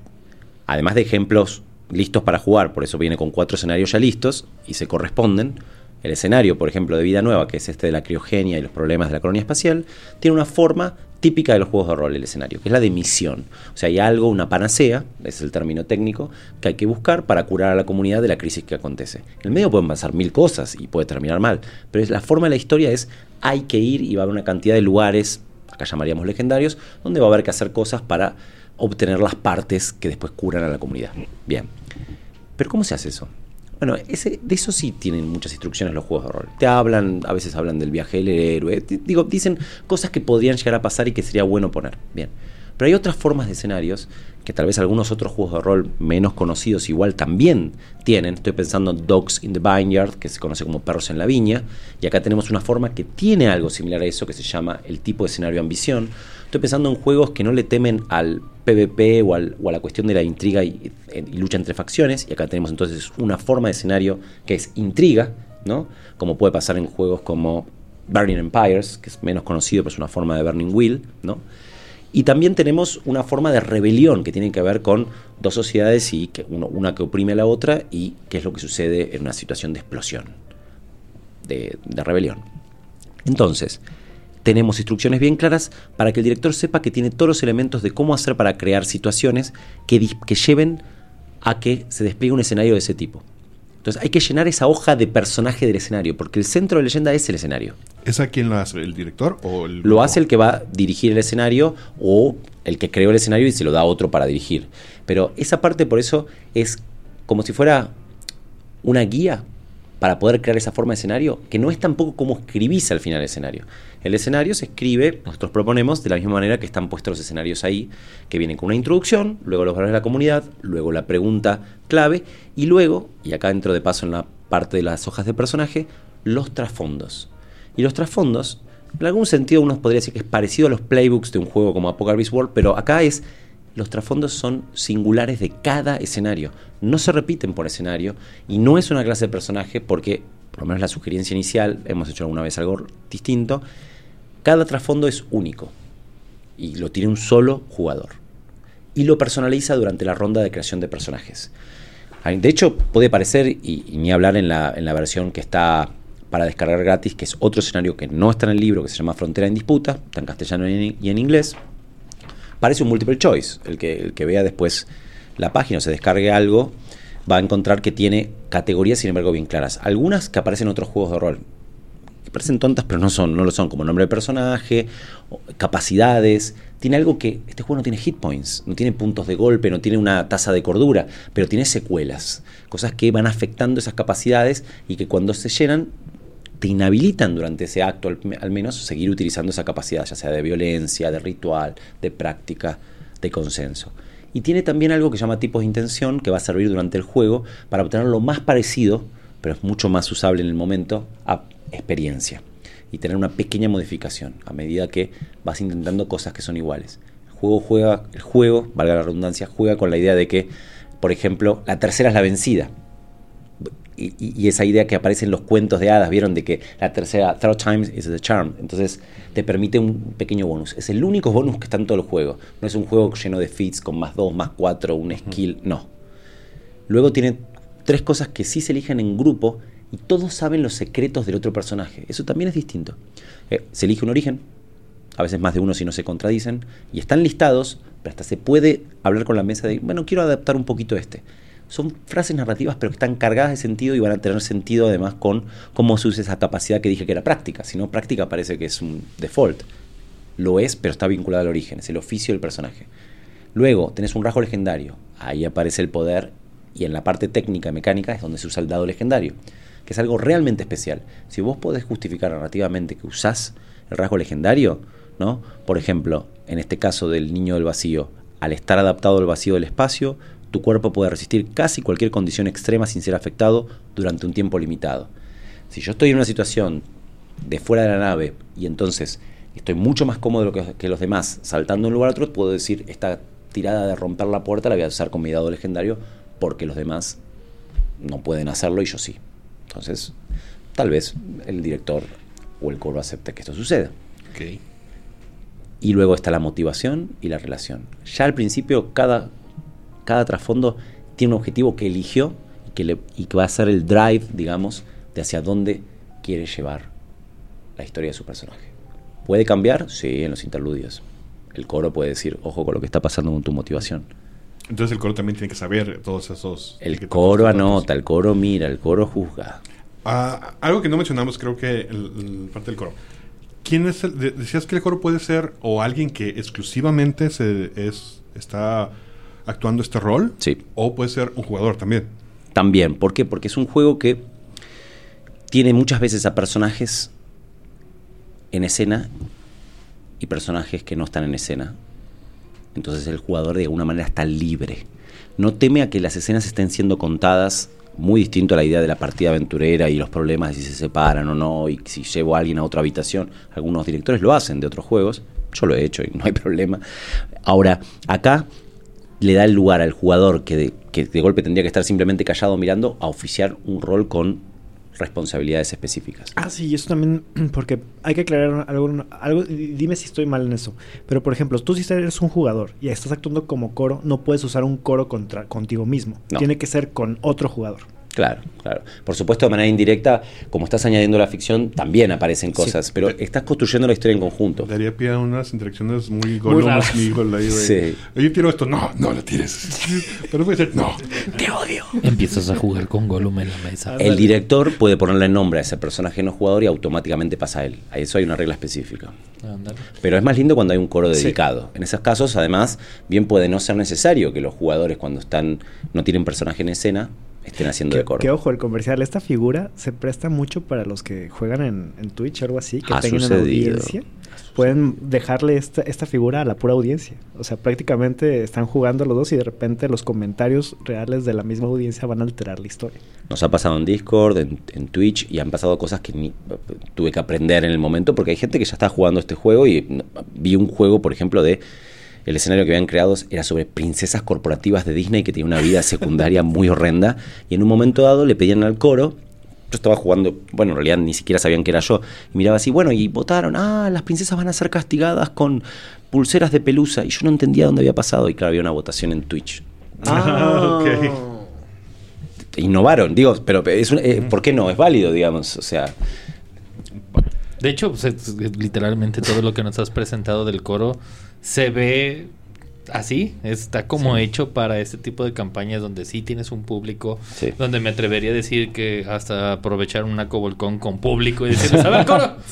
además de ejemplos listos para jugar, por eso viene con cuatro escenarios ya listos y se corresponden. El escenario, por ejemplo, de Vida Nueva, que es este de la criogenia y los problemas de la colonia espacial, tiene una forma típica de los juegos de rol, el escenario, que es la de misión. O sea, hay algo, una panacea, es el término técnico, que hay que buscar para curar a la comunidad de la crisis que acontece. En el medio pueden pasar mil cosas y puede terminar mal, pero es- la forma de la historia es hay que ir y va a haber una cantidad de lugares, acá llamaríamos legendarios, donde va a haber que hacer cosas para obtener las partes que después curan a la comunidad. Bien. Pero ¿cómo se hace eso? Bueno, ese, de eso sí tienen muchas instrucciones los juegos de rol. Te hablan, a veces hablan del viaje del héroe, di- digo, dicen cosas que podrían llegar a pasar y que sería bueno poner. Bien. Pero hay otras formas de escenarios que tal vez algunos otros juegos de rol menos conocidos igual también tienen. Estoy pensando en Dogs in the Vineyard, que se conoce como Perros en la Viña, y acá tenemos una forma que tiene algo similar a eso, que se llama el tipo de escenario ambición. Estoy pensando en juegos que no le temen al PvP o, a la cuestión de la intriga y, lucha entre facciones. Y acá tenemos entonces una forma de escenario que es intriga, ¿no? Como puede pasar en juegos como Burning Empires, que es menos conocido, pero es una forma de Burning Wheel, ¿no? Y también tenemos una forma de rebelión que tiene que ver con dos sociedades y que una que oprime a la otra y qué es lo que sucede en una situación de explosión, de, rebelión. Entonces, tenemos instrucciones bien claras para que el director sepa que tiene todos los elementos de cómo hacer para crear situaciones que, que lleven a que se despliegue un escenario de ese tipo. Entonces hay que llenar esa hoja de personaje del escenario, porque el centro de leyenda es el escenario. ¿Es a quién lo hace? ¿El director o el.? Lo hace el que va a dirigir el escenario o el que creó el escenario y se lo da a otro para dirigir. Pero esa parte, por eso, es como si fuera una guía para poder crear esa forma de escenario, que no es tampoco como escribís al final el escenario. El escenario se escribe, nosotros proponemos, de la misma manera que están puestos los escenarios ahí, que vienen con una introducción, luego los valores de la comunidad, luego la pregunta clave, y luego, y acá dentro de paso en la parte de las hojas de personaje, los trasfondos. Y los trasfondos, en algún sentido uno podría decir que es parecido a los playbooks de un juego como Apocalypse World, pero acá es los trasfondos son singulares de cada escenario. No se repiten por escenario y no es una clase de personaje porque, por lo menos la sugerencia inicial, hemos hecho alguna vez algo distinto, cada trasfondo es único y lo tiene un solo jugador. Y lo personaliza durante la ronda de creación de personajes. De hecho, puede parecer, y, ni hablar en la, en la versión que está para descargar gratis, que es otro escenario que no está en el libro, que se llama Frontera en Disputa, está en castellano y en inglés, parece un multiple choice. El que, el que vea después la página o se descargue algo, va a encontrar que tiene categorías, sin embargo, bien claras. Algunas que aparecen en otros juegos de rol. Que parecen tontas, pero no son, no lo son, como nombre de personaje, capacidades. Tiene algo que. Este juego no tiene hit points, no tiene puntos de golpe, no tiene una tasa de cordura, pero tiene secuelas. Cosas que van afectando esas capacidades y que cuando se llenan te inhabilitan durante ese acto al, menos seguir utilizando esa capacidad, ya sea de violencia, de ritual, de práctica, de consenso. Y tiene también algo que se llama tipos de intención, que va a servir durante el juego para obtener lo más parecido, pero es mucho más usable en el momento, a experiencia. Y tener una pequeña modificación a medida que vas intentando cosas que son iguales. El juego juega, el juego, valga la redundancia, juega con la idea de que, por ejemplo, la tercera es la vencida y, esa idea que aparece en los cuentos de hadas, vieron de que la tercera, third times is the charm. Entonces te permite un pequeño bonus. Es el único bonus que está en todo el juego. No es un juego lleno de feats con más 2, más 4, un skill. No. Luego tiene tres cosas que sí se eligen en grupo y todos saben los secretos del otro personaje. Eso también es distinto. Eh, se elige un origen, a veces más de uno si no se contradicen, y están listados, pero hasta se puede hablar con la mesa de, bueno, quiero adaptar un poquito este son frases narrativas pero que están cargadas de sentido y van a tener sentido además con cómo se usa esa capacidad que dije que era práctica. Si no, práctica parece que es un default. Lo es, pero está vinculado al origen, es el oficio del personaje. Luego, tenés un rasgo legendario. Ahí aparece el poder y en la parte técnica mecánica es donde se usa el dado legendario, que es algo realmente especial. Si vos podés justificar narrativamente que usás el rasgo legendario, ¿no? Por ejemplo, en este caso del niño del vacío, al estar adaptado al vacío del espacio, tu cuerpo puede resistir casi cualquier condición extrema sin ser afectado durante un tiempo limitado. Si yo estoy en una situación de fuera de la nave y entonces estoy mucho más cómodo que, los demás saltando de un lugar a otro, puedo decir, esta tirada de romper la puerta la voy a usar con mi dado legendario porque los demás no pueden hacerlo y yo sí. Entonces, tal vez el director o el coro acepte que esto suceda. Y luego está la motivación y la relación. Ya al principio cada cada trasfondo tiene un objetivo que eligió y que, le, y que va a ser el drive, digamos, de hacia dónde quiere llevar la historia de su personaje. ¿Puede cambiar? Sí, en los interludios. El coro puede decir, ojo con lo que está pasando con tu motivación. Entonces el coro también tiene que saber todos esos... El coro anota, el coro mira, el coro juzga. Ah, algo que no mencionamos, creo que el, parte del coro. ¿Quién es el, decías que el coro puede ser o alguien que exclusivamente se es, está actuando este rol. Sí. O puede ser un jugador también. También. ¿Por qué? Porque es un juego que tiene muchas veces a personajes en escena y personajes que no están en escena. Entonces el jugador de alguna manera está libre. No teme a que las escenas estén siendo contadas muy distinto a la idea de la partida aventurera y los problemas de si se separan o no y si llevo a alguien a otra habitación. Algunos directores lo hacen de otros juegos Yo lo he hecho y no hay problema. Ahora, acá le da el lugar al jugador que de, que de golpe tendría que estar simplemente callado mirando a oficiar un rol con responsabilidades específicas. Ah, sí, eso también, porque hay que aclarar algo, algo, dime si estoy mal en eso, pero por ejemplo, tú si eres un jugador y estás actuando como coro, no puedes usar un coro contra, contigo mismo, No. tiene que ser con otro jugador. Claro, claro. Por supuesto, de manera indirecta, como estás añadiendo la ficción, también aparecen cosas, pero estás construyendo la historia en conjunto. Daría pie a unas interacciones muy Muy. Smeagol ahí de, Sí. Oye, tiro esto. No, no lo tires. Pero puede ser, no. ¡Te odio! Empiezas a jugar con Gollum en la mesa. El director puede ponerle nombre a ese personaje no jugador y automáticamente pasa a él. A eso hay una regla específica. Pero es más lindo cuando hay un coro Sí. dedicado. En esos casos, además, bien puede no ser necesario que los jugadores, cuando están no tienen personaje en escena, estén haciendo Que, de que ojo, el comercial, esta figura se presta mucho para los que juegan en, en Twitch o algo así, que Ha tengan sucedido. audiencia. Pueden dejarle esta, esta figura a la pura audiencia. O sea, prácticamente están jugando los dos y de repente los comentarios reales de la misma audiencia van a alterar la historia. Nos ha pasado en Discord, en, en Twitch, y han pasado cosas que ni- tuve que aprender en el momento, porque hay gente que ya está jugando este juego y mm, vi un juego, por ejemplo, de el escenario que habían creado era sobre princesas corporativas de Disney que tenían una vida secundaria muy horrenda, y en un momento dado le pedían al coro. Yo estaba jugando, bueno, en realidad ni siquiera sabían que era yo. Y miraba así, bueno, y votaron, ah, las princesas van a ser castigadas con pulseras de pelusa. Y yo no entendía dónde había pasado. Y claro, había una votación en Twitch. Ah, ok. Innovaron, digo, pero es un- eh, ¿por qué no? Es válido, digamos. O sea, De hecho, pues, es- es literalmente todo lo que nos has presentado del coro se ve así. Está como hecho para este tipo de campañas donde sí tienes un público. Sí. Donde me atrevería a decir que hasta aprovechar un Volcón con público y decirles, a ver, coro.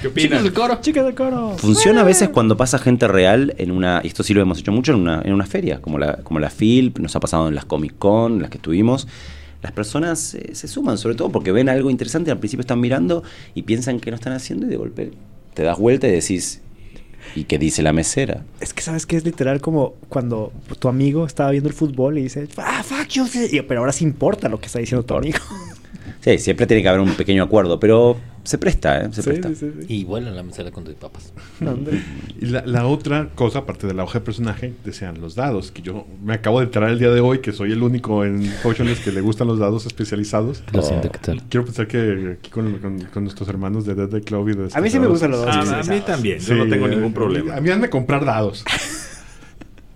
¿Qué Chicos opinan? del coro. ¡Chicas del coro! Funciona a veces cuando pasa gente real en una, y esto sí lo hemos hecho mucho en una, en una feria, como la, como la FILP, nos ha pasado en las Comic Con, en las que estuvimos. Las personas eh, se suman, sobre todo porque ven algo interesante, al principio están mirando y piensan que no están haciendo y de golpe te das vuelta y decís, ¿y qué dice la mesera? Es que sabes que es literal como cuando tu amigo estaba viendo el fútbol y dice, ah, fuck you, sí", y- pero ahora sí importa lo que está diciendo tu amigo. Sí, siempre tiene que haber un pequeño acuerdo, pero se presta, ¿eh? Se Sí, presta. sí, sí, sí. Y vuelan la mesera con tus papas. Y la, la otra cosa, aparte de la hoja de personaje, desean los dados. Que yo me acabo de enterar el día de hoy que soy el único en Potionless que le gustan los dados especializados. Lo siento, ¿qué tal? Quiero pensar que aquí con, con- con nuestros hermanos de Dead Day Club y de A mí sí me gustan los Ah, dados. a mí también, Sí, yo no tengo eh, ningún A problema. mí han de comprar dados.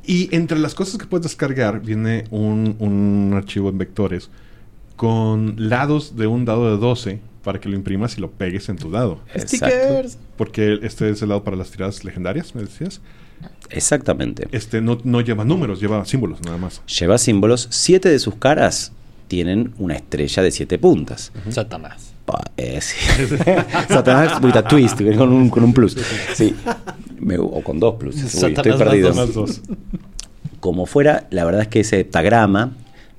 y entre las cosas que puedes descargar viene un, un archivo en vectores con lados de un dado de 12 para que lo imprimas y lo pegues en tu dado. Exacto. Porque este es el lado para las tiradas legendarias, me decías. Exactamente. Este no, no lleva números, lleva símbolos nada más. Lleva símbolos, siete de sus caras tienen una estrella de siete puntas. Satanás. Pa- eh, sí. Satanás with a twist, con un, con un plus. Sí. Me- o con dos plus. Uy, estoy perdido. dos. Como fuera, la verdad es que ese heptagrama,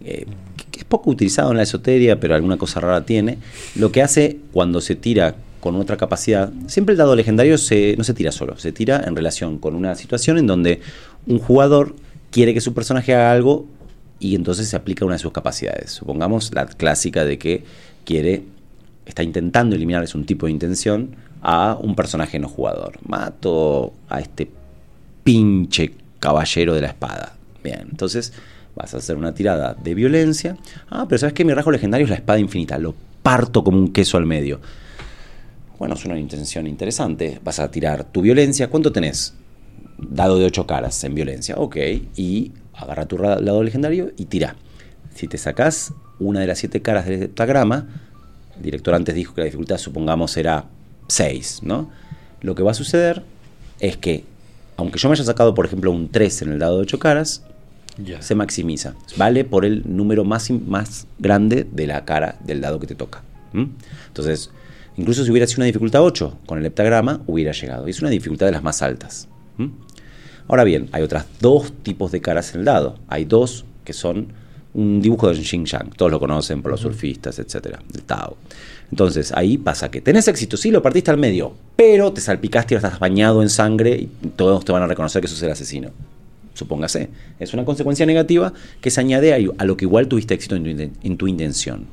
eh, que- es poco utilizado en la esoteria, pero alguna cosa rara tiene, lo que hace cuando se tira con otra capacidad, siempre el dado legendario se, no se tira solo, se tira en relación con una situación en donde un jugador quiere que su personaje haga algo y entonces se aplica una de sus capacidades. Supongamos la clásica de que quiere, está intentando eliminar, es un tipo de intención, a un personaje no jugador. Mato a este pinche caballero de la espada. Bien, entonces vas a hacer una tirada de violencia. Ah, pero ¿sabes qué? Mi rasgo legendario es la espada infinita. Lo parto como un queso al medio. Bueno, es una intención interesante. Vas a tirar tu violencia. ¿Cuánto tenés? Dado de ocho caras en violencia. Ok. Y agarra tu lado legendario y tira. Si te sacás una de las siete caras del heptagrama, el director antes dijo que la dificultad, supongamos, era 6, ¿no? Lo que va a suceder es que, aunque yo me haya sacado, por ejemplo, un 3 en el dado de 8 caras, Se maximiza. Vale por el número más, más grande de la cara del dado que te toca. Entonces, incluso si hubiera sido una dificultad 8, con el heptagrama hubiera llegado. Y es una dificultad de las más altas. Ahora bien, hay otras dos tipos de caras en el dado. Hay dos que son un dibujo de Xing Yang. Todos lo conocen por los surfistas, etcétera, el Tao. Entonces, ahí pasa que tenés éxito, sí, lo partiste al medio, pero te salpicaste y ahora estás bañado en sangre y todos te van a reconocer que sos el asesino. Supóngase. Es una consecuencia negativa que se añade a, a lo que igual tuviste éxito en tu, inten- en tu intención.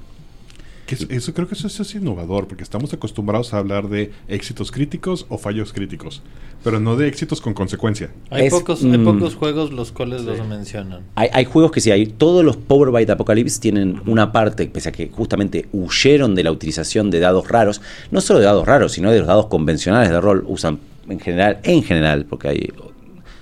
Que eso creo que eso, eso es innovador, porque estamos acostumbrados a hablar de éxitos críticos o fallos críticos, pero no de éxitos con consecuencia. Hay, Es, pocos, hay mm, pocos juegos los cuales los mencionan. Hay, hay juegos que sí, hay, todos los Power Byte Apocalypse tienen una parte, pese a que justamente huyeron de la utilización de dados raros, no solo de dados raros, sino de los dados convencionales de rol, usan en general, en general, porque hay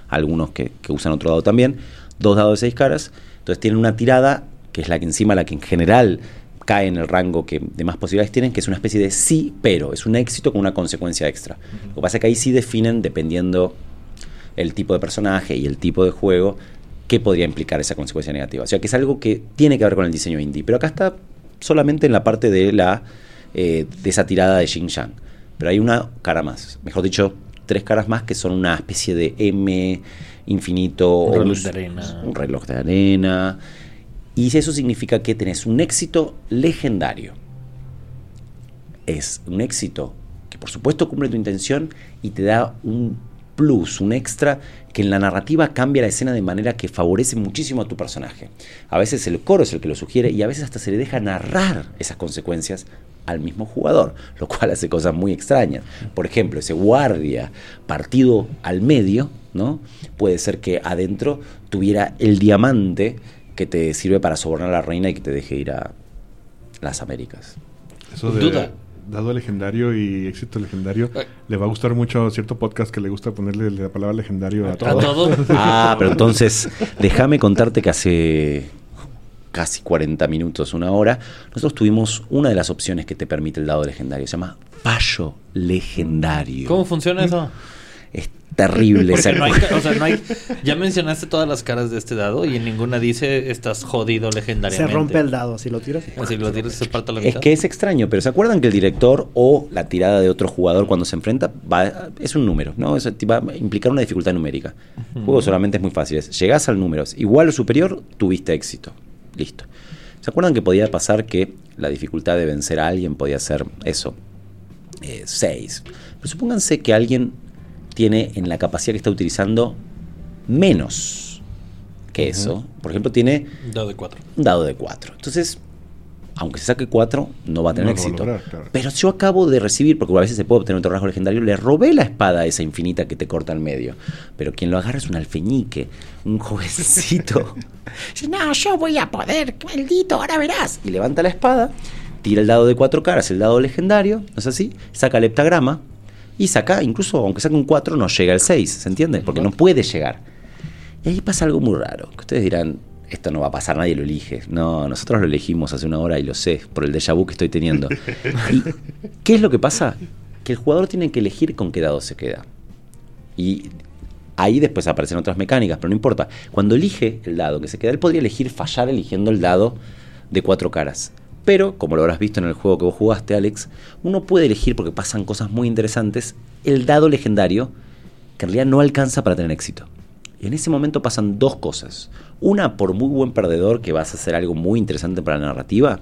algunos que, que usan otro dado también, dos dados de seis caras, entonces tienen una tirada, que es la que encima, la que en general cae en el rango que de más posibilidades tienen, que es una especie de sí, pero, es un éxito con una consecuencia extra. Lo que pasa es que ahí sí definen, dependiendo el tipo de personaje y el tipo de juego, qué podría implicar esa consecuencia negativa. O sea que es algo que tiene que ver con el diseño indie. Pero acá está solamente en la parte de la eh, de esa tirada de Xinjiang. Pero hay una cara más. Mejor dicho, tres caras más que son una especie de M infinito. Un reloj de arena. Un reloj de arena. Y eso significa que tenés un éxito legendario. Es un éxito que por supuesto cumple tu intención y te da un plus, un extra que en la narrativa cambia la escena de manera que favorece muchísimo a tu personaje. A veces el coro es el que lo sugiere y a veces hasta se le deja narrar esas consecuencias al mismo jugador, lo cual hace cosas muy extrañas. Por ejemplo, ese guardia partido al medio, ¿no? Puede ser que adentro tuviera el diamante que te sirve para sobornar a la reina y que te deje ir a las Américas. Eso de Duda. dado legendario y éxito legendario, Ay. le va a gustar mucho a cierto podcast que le gusta ponerle la palabra legendario a, ¿A todo. todo? Ah, pero entonces, déjame contarte que hace casi 40 minutos, una hora, nosotros tuvimos una de las opciones que te permite el dado legendario. Se llama fallo legendario. ¿Cómo funciona eso? Es terrible. Porque esa- no hay, ca- o sea, no hay, ya mencionaste todas las caras de este dado y en ninguna dice estás jodido Se legendariamente. rompe el dado si lo tiras. Así lo tiras, se parte Es que es extraño, pero ¿se acuerdan que el director o la tirada de otro jugador cuando se enfrenta va, es un número, ¿no? Eso te va a implicar una dificultad numérica. El juego solamente es muy fácil. Es, llegás al número, es igual o superior, tuviste éxito. Listo. ¿Se acuerdan que podía pasar que la dificultad de vencer a alguien podía ser eso? 6. Pero supónganse que alguien tiene en la capacidad que está utilizando menos que eso. Por ejemplo, tiene Dado de 4. un dado de 4. Entonces, aunque se saque 4, no va a tener No a éxito. lograr, claro. Pero yo acabo de recibir, porque a veces se puede obtener otro rasgo legendario, le robé la espada a esa infinita que te corta al medio. Pero quien lo agarra es un alfeñique, un jovencito. Dice, no, yo voy a poder, maldito, ahora verás. Y levanta la espada, tira el dado de 4 caras, el dado legendario, ¿no es así? Saca el heptagrama y saca, incluso aunque saque un 4, no llega al 6, ¿se entiende? Porque no puede llegar. Y ahí pasa algo muy raro, que ustedes dirán, esto no va a pasar, nadie lo elige. No, nosotros lo elegimos hace una hora y lo sé, por el déjà vu que estoy teniendo. ¿Y qué es lo que pasa? Que el jugador tiene que elegir con qué dado se queda. Y ahí después aparecen otras mecánicas, pero no importa. Cuando elige el dado que se queda, él podría elegir fallar eligiendo el dado de cuatro caras. Pero, como lo habrás visto en el juego que vos jugaste, Alex, uno puede elegir, porque pasan cosas muy interesantes, el dado legendario que en realidad no alcanza para tener éxito. Y en ese momento pasan dos cosas. Una, por muy buen perdedor que vas a hacer algo muy interesante para la narrativa,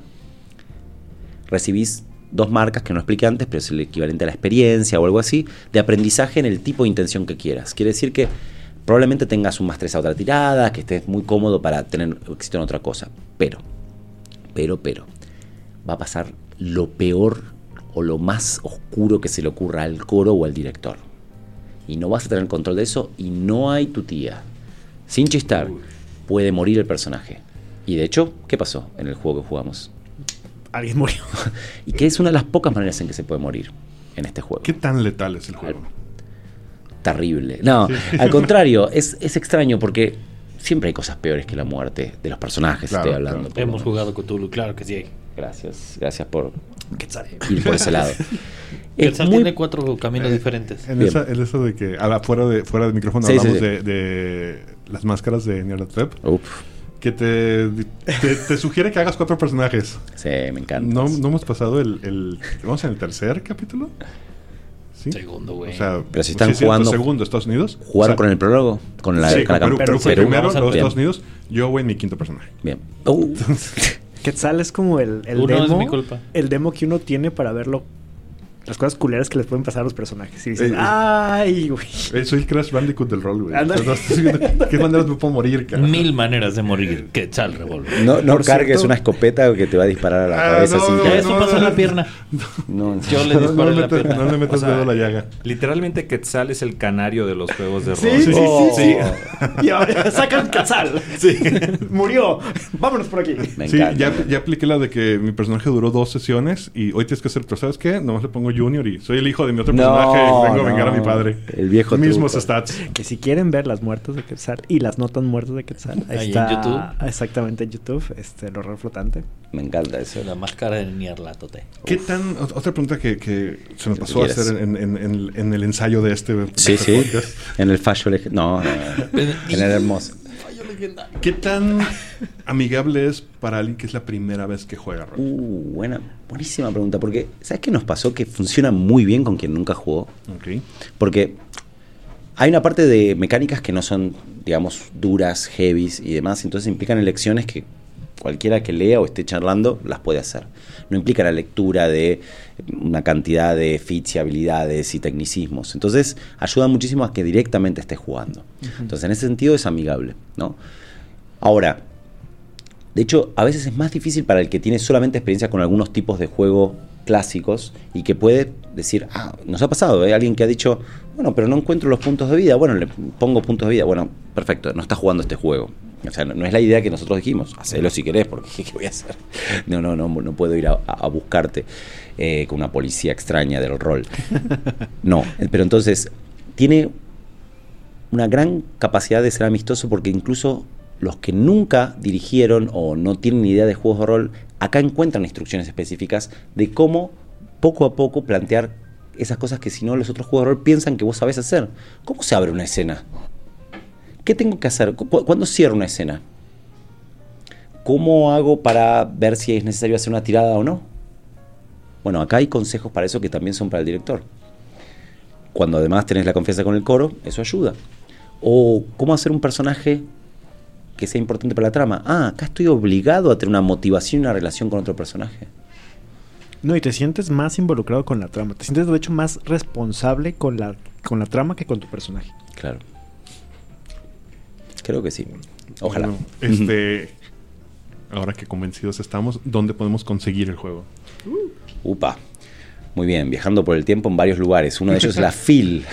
recibís dos marcas que no expliqué antes, pero es el equivalente a la experiencia o algo así, de aprendizaje en el tipo de intención que quieras. Quiere decir que probablemente tengas un más 3 a otra tirada, que estés muy cómodo para tener éxito en otra cosa. Pero, pero, pero, va a pasar lo peor o lo más oscuro que se le ocurra al coro o al director. Y no vas a tener control de eso y no hay tu tía. Sin chistar, puede morir el personaje. Y de hecho, ¿qué pasó en el juego que jugamos? Alguien murió. Y que es una de las pocas maneras en que se puede morir en este juego. ¿Qué tan letal es el juego? Terrible. No, al contrario, es, es extraño porque siempre hay cosas peores que la muerte de los personajes, Claro, estoy hablando. claro. Hemos jugado Cthulhu, claro que sí hay. Gracias, gracias por ir por ese lado. El Es Sal muy- tiene cuatro caminos diferentes. En, esa, en eso de que a la- fuera, de, fuera del micrófono Sí, sí, hablamos sí. De, de las máscaras de Uf, que te, te, te sugiere que hagas cuatro personajes. sí, me encanta. No, no hemos pasado el, el... ¿Vamos en el tercer capítulo? ¿Sí? Segundo, güey. O sea, Pero si están sí, jugando- segundo, Estados Unidos. ¿Jugaron O sea, con el prólogo? Con la, sí, con la Perú, Perú fue Perú. primero, Bien, Estados Unidos. Yo voy en mi quinto personaje. bien. Uh, Quetzal es como el, el Uno es demo. mi culpa. El demo que uno tiene para verlo las cosas culeras que les pueden pasar a los personajes. Y dices, ¡ay, güey! Eh, soy el Crash Bandicoot del rol, güey. ¿Qué maneras me puedo morir, carajo? Mil maneras de morir. Quetzal Revolver. No, no cargues una escopeta que te va a disparar a la ah, cabeza sin que... Eso pasó en la pierna. No, Yo le disparé en la pierna. No le metas dedo a la llaga. Literalmente Quetzal es el canario de los juegos de rol. Sí, sí, sí. sí. y ahora sacan Quetzal. Sí. Murió. Vámonos por aquí. Me sí, ya, ya apliqué la de que mi personaje duró dos sesiones y hoy tienes que hacer, ¿sabes qué? Nomás le pongo Junior y soy el hijo de mi otro personaje y vengo a vengar a mi padre. El viejo Mismos stats. Que si quieren ver las muertes de Quetzal y las notas muertas de Quetzal, ahí, está. en YouTube. Exactamente en YouTube, este, el horror flotante. Me encanta eso. La máscara de Nierlatote. ¿Qué tan. Otra pregunta que, que se me pasó a hacer en, en, en, el ensayo de este. Sí, este sí. En el fallo. No, en el hermoso. ¿Qué tan amigable es para alguien que es la primera vez que juega rol? Uh, buena, buenísima pregunta. Porque, ¿sabes qué nos pasó? Que funciona muy bien con quien nunca jugó. Ok. Porque hay una parte de mecánicas que no son, digamos, duras, heavies y demás. Entonces implican elecciones que cualquiera que lea o esté charlando las puede hacer. No implica la lectura de una cantidad de feats y habilidades y tecnicismos. Entonces ayuda muchísimo a que directamente estés jugando. Entonces en ese sentido es amigable. ¿no? Ahora, de hecho, a veces es más difícil para el que tiene solamente experiencia con algunos tipos de juego clásicos y que puede decir, ah, nos ha pasado, ¿eh? alguien que ha dicho, bueno, pero no encuentro los puntos de vida, bueno, le pongo puntos de vida, bueno, perfecto, no está jugando este juego. O sea, no, es la idea que nosotros dijimos, hacelo si querés, porque ¿qué voy a hacer? No, no, no, no puedo ir a, buscarte eh, con una policía extraña del rol. No, pero entonces tiene una gran capacidad de ser amistoso porque incluso los que nunca dirigieron o no tienen idea de juegos de rol, acá encuentran instrucciones específicas de cómo poco a poco plantear esas cosas que si no los otros juegos de rol piensan que vos sabés hacer. ¿Cómo se abre una escena? ¿Qué tengo que hacer? ¿Cuándo cierro una escena? ¿Cómo hago para ver si es necesario hacer una tirada o no? Bueno, acá hay consejos para eso que también son para el director. Cuando además tenés la confianza con el coro, eso ayuda. O cómo hacer un personaje que sea importante para la trama. Ah, acá estoy obligado a tener una motivación y una relación con otro personaje. No, y te sientes más involucrado con la trama. Te sientes, de hecho, más responsable con la, con la trama que con tu personaje. Claro. Creo que sí. Ojalá. este. ahora que convencidos estamos, ¿dónde podemos conseguir el juego? Upa. Muy bien, viajando por el tiempo en varios lugares. Uno de ellos es la FIL.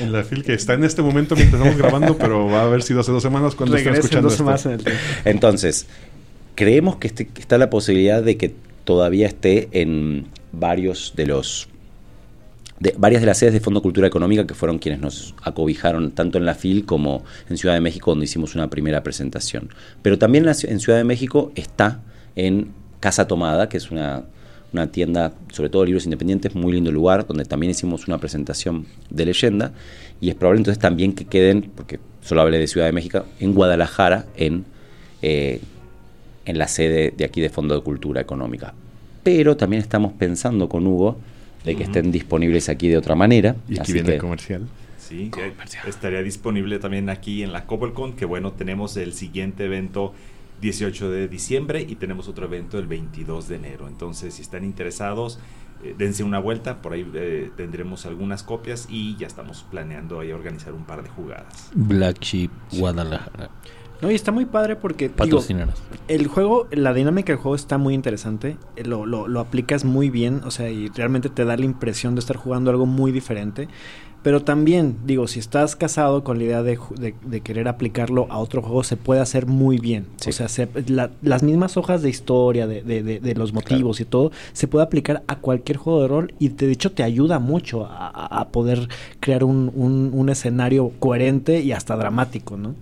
en la FIL, que está en este momento mientras estamos grabando, pero va a haber sido hace dos semanas cuando estén escuchando esto. Entonces, creemos que, este, que está la posibilidad de que todavía esté en varios de los de, varias de las sedes de Fondo Cultura Económica que fueron quienes nos acobijaron tanto en la FIL como en Ciudad de México donde hicimos una primera presentación. Pero también en Ciudad de México está en Casa Tomada, que es una una tienda, sobre todo libros independientes, muy lindo lugar, donde también hicimos una presentación de leyenda. Y es probable entonces también que queden, porque solo hablé de Ciudad de México, en Guadalajara, en, eh, en la sede de aquí de Fondo de Cultura Económica. Pero también estamos pensando con Hugo de que estén disponibles aquí de otra manera. Y aquí viene el comercial. Sí, estaría disponible también aquí en la Cobblecon, que bueno, tenemos el siguiente evento 18 de diciembre y tenemos otro evento el 22 de enero. Entonces, si están interesados, eh, dense una vuelta, por ahí eh, tendremos algunas copias y ya estamos planeando ahí organizar un par de jugadas. Black Sheep Guadalajara. No, y está muy padre porque el juego, la dinámica del juego está muy interesante, eh, lo, lo, lo aplicas muy bien, o sea, y realmente te da la impresión de estar jugando algo muy diferente. Pero también, digo, si estás casado con la idea de, querer aplicarlo a otro juego, se puede hacer muy bien. O sea, las mismas hojas de historia, de, los motivos y todo, se puede aplicar a cualquier juego de rol y de hecho te ayuda mucho a, poder crear un, escenario coherente y hasta dramático, ¿no?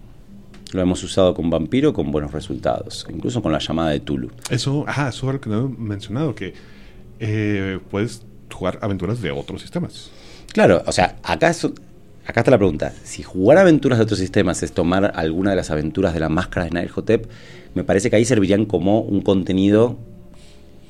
Lo hemos usado con Vampiro con buenos resultados, incluso con la llamada de Tulu. Eso, ajá, eso es lo que no he mencionado, que eh, puedes jugar aventuras de otros sistemas. Claro, o sea, acá, acá está la pregunta. Si jugar aventuras de otros sistemas es tomar alguna de las aventuras de la máscara de Nail Hotep, me parece que ahí servirían como un contenido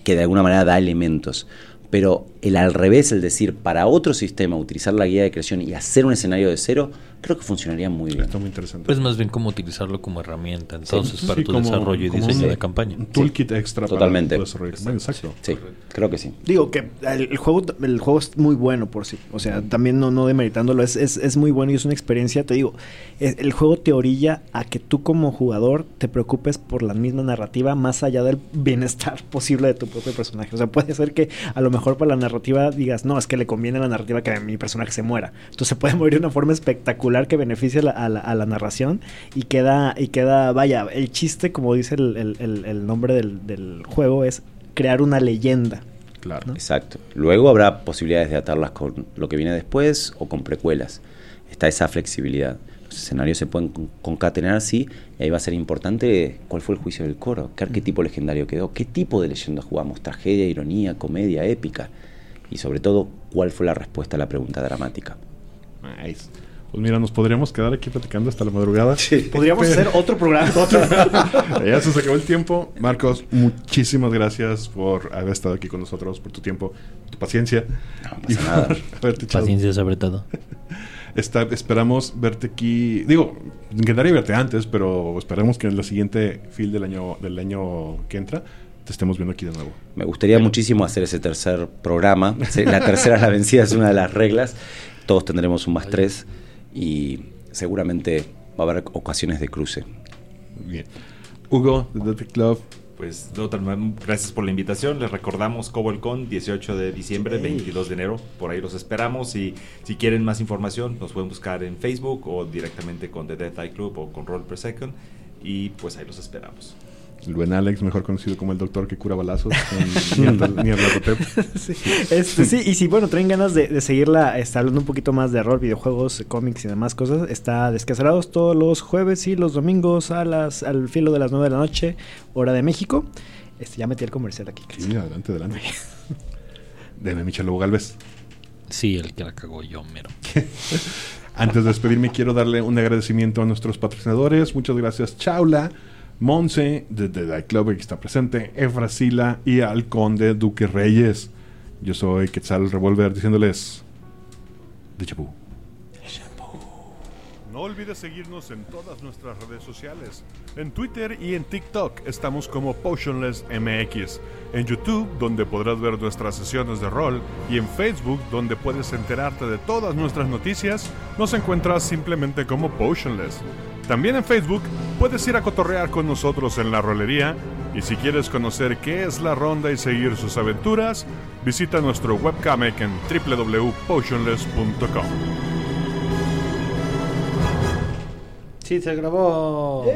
que de alguna manera da elementos. Pero el al revés, el decir, para otro sistema, utilizar la guía de creación y hacer un escenario de cero, creo que funcionaría muy bien. Está muy interesante. Es más bien como utilizarlo como herramienta, entonces, para tu desarrollo y diseño de campaña. Un toolkit extra Totalmente. para tu desarrollo. Exacto. Sí, creo que sí. Digo que el, el juego el juego es muy bueno por sí. O sea, también no, no demeritándolo, es, es, es muy bueno y es una experiencia, te digo, el, el juego te orilla a que tú como jugador te preocupes por la misma narrativa más allá del bienestar posible de tu propio personaje. O sea, puede ser que a lo mejor para la narrativa digas, no, es que le conviene a la narrativa que mi personaje se muera. Entonces se puede morir de una forma espectacular que beneficie a la, a la, a la narración y queda, y queda, vaya, el chiste, como dice el, el- el- el nombre del, del juego, es crear una leyenda. Claro. Exacto. Luego habrá posibilidades de atarlas con lo que viene después o con precuelas. Está esa flexibilidad. Los escenarios se pueden con- concatenar, sí, y ahí va a ser importante cuál fue el juicio del coro, qué arquetipo legendario quedó, qué tipo de leyenda jugamos, tragedia, ironía, comedia, épica, y sobre todo cuál fue la respuesta a la pregunta dramática. Nice. Pues mira, nos podríamos quedar aquí platicando hasta la madrugada. Podríamos hacer otro programa. ya se nos acabó el tiempo. Marcos, muchísimas gracias por haber estado aquí con nosotros, por tu tiempo, tu paciencia. No y pasa nada. por haberte. Paciencia sobre todo. Está- esperamos verte aquí. Digo, encantaría verte antes, pero esperamos que en la siguiente fil del año, del año que entra te estemos viendo aquí de nuevo. Me gustaría muchísimo hacer ese tercer programa. La tercera es la vencida, es una de las reglas. Todos tendremos un más tres y seguramente va a haber ocasiones de cruce. Bien. Hugo, de Detective Club. Pues, gracias por la invitación. Les recordamos CobolCon, 18 de diciembre, Sí. 22 de enero. Por ahí los esperamos. Y si quieren más información, nos pueden buscar en Facebook o directamente con The Death Eye Club o con Roll Per Second. Y pues ahí los esperamos. El buen Alex, mejor conocido como el doctor que cura balazos. en sí. Este, sí, y si bueno, traen ganas de, de seguirla está hablando un poquito más de rol, videojuegos, cómics y demás cosas, está Descaserados todos los jueves y los domingos a las, al filo de las 9 de la noche, hora de México. Este, ya metí el comercial aquí. Sí, adelante, adelante. Deme, Michel Hugo Galvez. Sí, el que la cagó yo, mero. Antes de despedirme, quiero darle un agradecimiento a nuestros patrocinadores. Muchas gracias, Chaula, Monse, de The Die Club, que está presente, Efrasila y al Conde Duque Reyes. Yo soy Quetzal Revolver diciéndoles. De Chapú. No olvides seguirnos en todas nuestras redes sociales. En Twitter y en TikTok estamos como PotionlessMX. En YouTube, donde podrás ver nuestras sesiones de rol. Y en Facebook, donde puedes enterarte de todas nuestras noticias, nos encuentras simplemente como Potionless. También en Facebook puedes ir a cotorrear con nosotros en la rolería. Y si quieres conocer qué es la ronda y seguir sus aventuras, visita nuestro webcomic en www.potionless.com. Sí, se grabó.